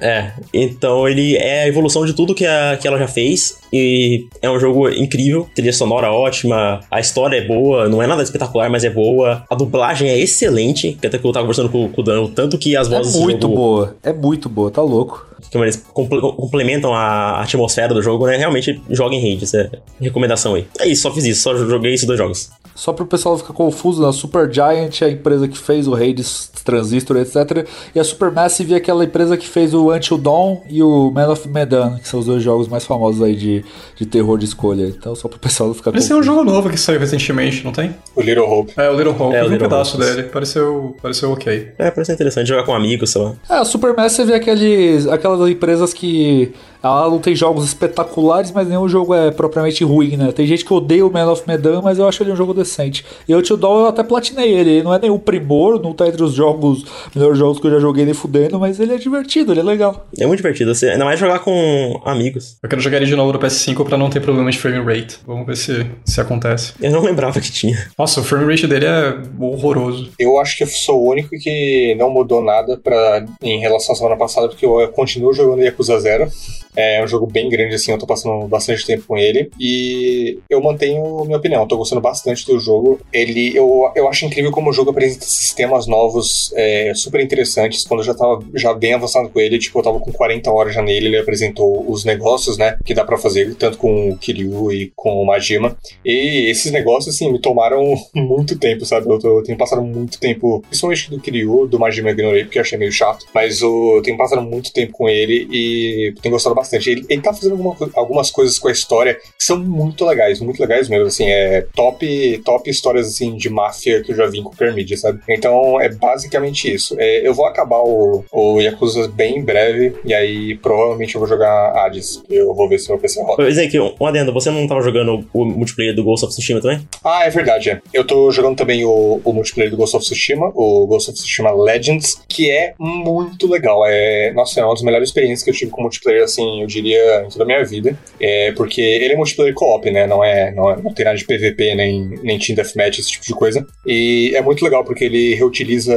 É, então ele é a evolução de tudo que, a, que ela já fez. E é um jogo incrível, trilha sonora ótima, a história é boa, não é nada espetacular, mas é boa. A dublagem é excelente, que até que eu tava conversando com, com o Dan, o tanto que as É vozes do muito jogo, boa. É muito boa, tá louco. como eles comple- complementam a atmosfera do jogo, né? Realmente joguem Hades, é recomendação aí. É isso, só fiz isso, só joguei esses dois jogos. Só pro pessoal não ficar confuso, né? a Supergiant é a empresa que fez o Hades, Transistor, etc. E a Supermassive é aquela empresa que fez o Until Dawn e o Man of Medan, que são os dois jogos mais famosos aí de, de terror de escolha. Então, só pro pessoal não ficar Esse é confuso. um jogo novo que saiu recentemente, não tem? O Little Hope. É, o Little Hope. É, o eu vi um Little pedaço Hope. dele. Pareceu, pareceu ok. É, parece interessante jogar com amigos, sei lá. É, a Supermassive é aqueles, aquelas empresas que ela não tem jogos espetaculares, mas nenhum jogo é propriamente ruim, né? Tem gente que odeia o Man of Medan, mas eu acho ele um jogo decente. E o Until Dawn eu até platinei ele. Ele não é nenhum primor, não tá entre os jogos, melhores jogos que eu já joguei nem fudendo, mas ele é divertido, ele é legal. É muito divertido, assim, ainda mais jogar com amigos. Eu quero jogar ele de novo no PS5 pra não ter problema de frame rate. Vamos ver se, se acontece. Eu não lembrava que tinha. Nossa, o frame rate dele é horroroso. Eu acho que eu sou o único que não mudou nada pra, em relação à semana passada, porque eu continuo jogando Yakuza Zero. É um jogo bem grande, assim, eu tô passando bastante tempo com ele. E eu mantenho minha opinião, eu tô gostando bastante do jogo. Ele, eu, eu acho incrível como o jogo apresenta sistemas novos, é, super interessantes. Quando eu já tava já bem avançado com ele, tipo, eu tava com 40 horas já nele, ele apresentou os negócios, né, que dá pra fazer, tanto com o Kiryu e com o Majima. E esses negócios, assim, me tomaram *laughs* muito tempo, sabe? Eu, tô- eu tenho passado muito tempo, principalmente do Kiryu, do Majima eu ignorei porque eu achei meio chato, mas eu, tenho passado muito tempo com ele e tenho gostado bastante. Ele, ele tá fazendo alguma algumas coisas com a história que são muito legais, muito legais mesmo, assim, é top, top histórias, assim, de máfia que eu já vi em qualquer mídia, sabe? Então, é basicamente isso. É, eu vou acabar o, o Yakuza bem em breve e aí provavelmente eu vou jogar Hades. Eu vou ver se meu PC roda. Pois é, que um adendo, você não tava jogando o multiplayer do Ghost of Tsushima também? Ah, é verdade, é. Eu tô jogando também o, o multiplayer do Ghost of Tsushima, o Ghost of Tsushima Legends, que é muito legal. É, nossa, é uma das melhores experiências que eu tive com multiplayer, assim, eu diria, em toda a minha vida. É, porque ele é multiplayer co-op, né? Não é, não é, não tem nada de PVP, nem, nem Team Deathmatch, esse tipo de coisa. E é muito legal porque ele reutiliza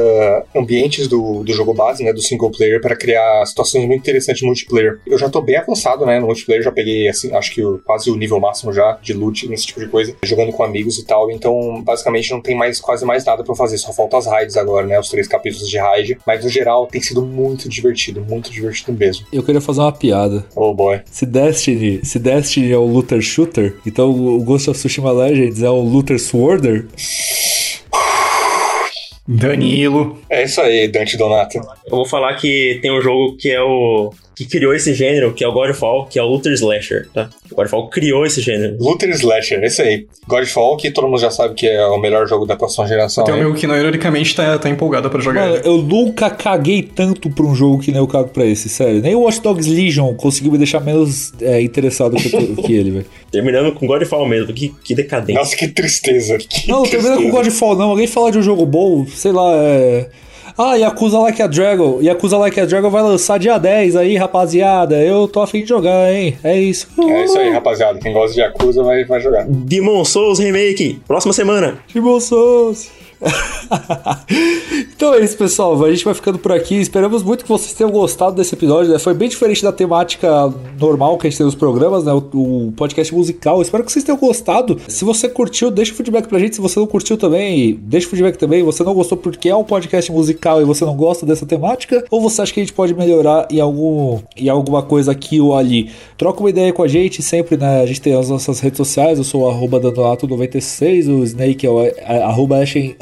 ambientes do, do jogo base, né? Do single player, para criar situações muito interessantes no multiplayer. Eu já tô bem avançado, né? No multiplayer, já peguei, assim, acho que quase o nível máximo já de loot, nesse tipo de coisa, jogando com amigos e tal. Então, basicamente, não tem mais quase mais nada eu fazer, só falta as raids agora, né? Os três capítulos de raid. Mas, no geral, tem sido muito divertido, muito divertido mesmo. Eu queria fazer uma piada. Oh boy. Se Destiny, se Destiny é o looter shooter, então o Ghost of Tsushima Legends é o looter sworder. Danilo. É isso aí, Dante Donato. Eu vou falar que tem um jogo que é o. que criou esse gênero, que é o Godfall, que é o Luther Slasher, tá? O Godfall criou esse gênero. Luther Slasher, esse aí. Godfall, que todo mundo já sabe que é o melhor jogo da próxima geração. Tem um amigo que não ironicamente tá, tá empolgado pra jogar. Mano, eu nunca caguei tanto pra um jogo que nem eu cago pra esse, sério. Nem o Watch Dogs Legion conseguiu me deixar menos é, interessado que, que ele, velho. *laughs* Terminando com Godfall mesmo, que, que decadente. Nossa, que tristeza. Que Não, não termina com. Godfall, não. Alguém falar de um jogo bom, sei lá, é. Ah, Yakuza Like a Dragon. Yakuza Like a Dragon vai lançar dia 10 aí, rapaziada. Eu tô afim de jogar, hein? É isso. É isso aí, rapaziada. Quem gosta de Yakuza vai, vai jogar. Demon Souls Remake, próxima semana. Demon Souls. *laughs* então é isso, pessoal. A gente vai ficando por aqui. Esperamos muito que vocês tenham gostado desse episódio. né? Foi bem diferente da temática normal que a gente tem nos programas, né? O, o podcast musical. Espero que vocês tenham gostado. Se você curtiu, deixa o feedback pra gente. Se você não curtiu também, deixa o feedback também. Você não gostou porque é um podcast musical e você não gosta dessa temática? Ou você acha que a gente pode melhorar em, algum, em alguma coisa aqui ou ali? Troca uma ideia com a gente sempre, né? A gente tem as nossas redes sociais. Eu sou o arroba Dandonato96, o Snake é o arroba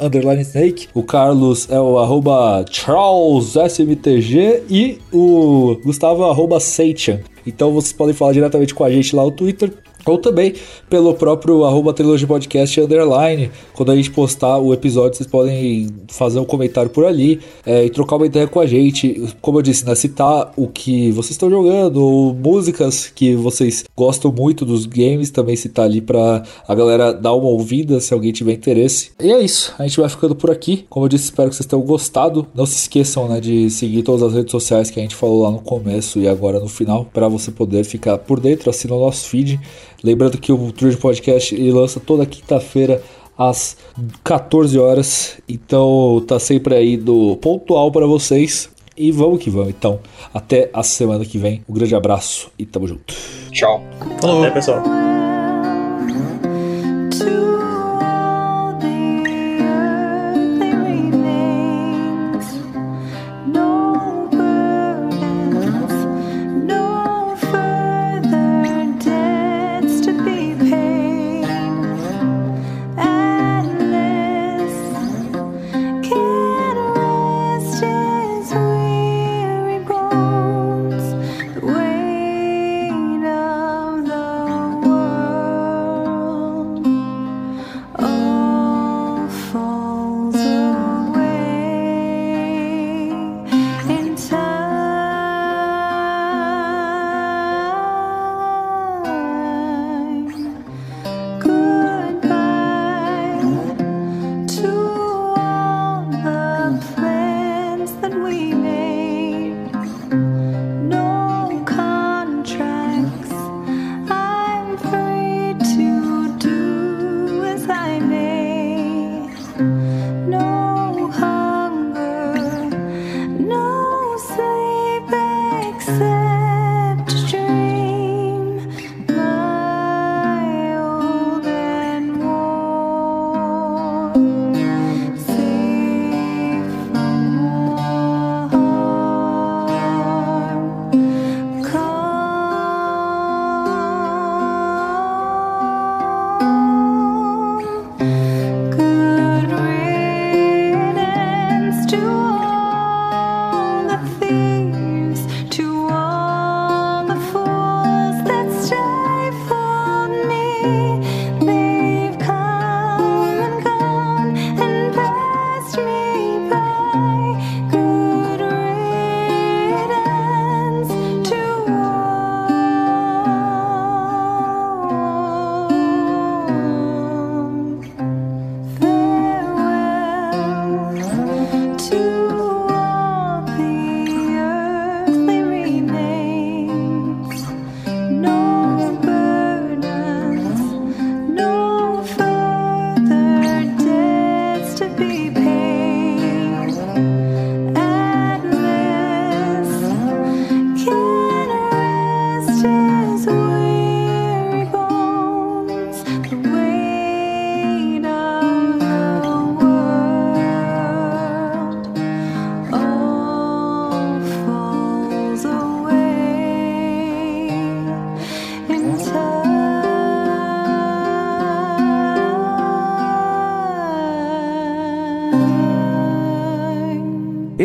underline Snake, o Carlos é o arroba Charles SMTG e o Gustavo é arroba Seichan. Então vocês podem falar diretamente com a gente lá no Twitter. Ou também pelo próprio arroba Trilogy Podcast Underline. Quando a gente postar o episódio, vocês podem fazer um comentário por ali é, e trocar uma ideia com a gente. Como eu disse, né? Citar o que vocês estão jogando, ou músicas que vocês gostam muito dos games, também citar ali pra a galera dar uma ouvida se alguém tiver interesse. E é isso, a gente vai ficando por aqui. Como eu disse, espero que vocês tenham gostado. Não se esqueçam né, de seguir todas as redes sociais que a gente falou lá no começo e agora no final, para você poder ficar por dentro, assinar o nosso feed. Lembrando que o True Podcast ele lança toda quinta-feira às 14 horas. Então tá sempre aí do pontual para vocês. E vamos que vamos. Então, até a semana que vem. Um grande abraço e tamo junto. Tchau. Falou. Até, pessoal.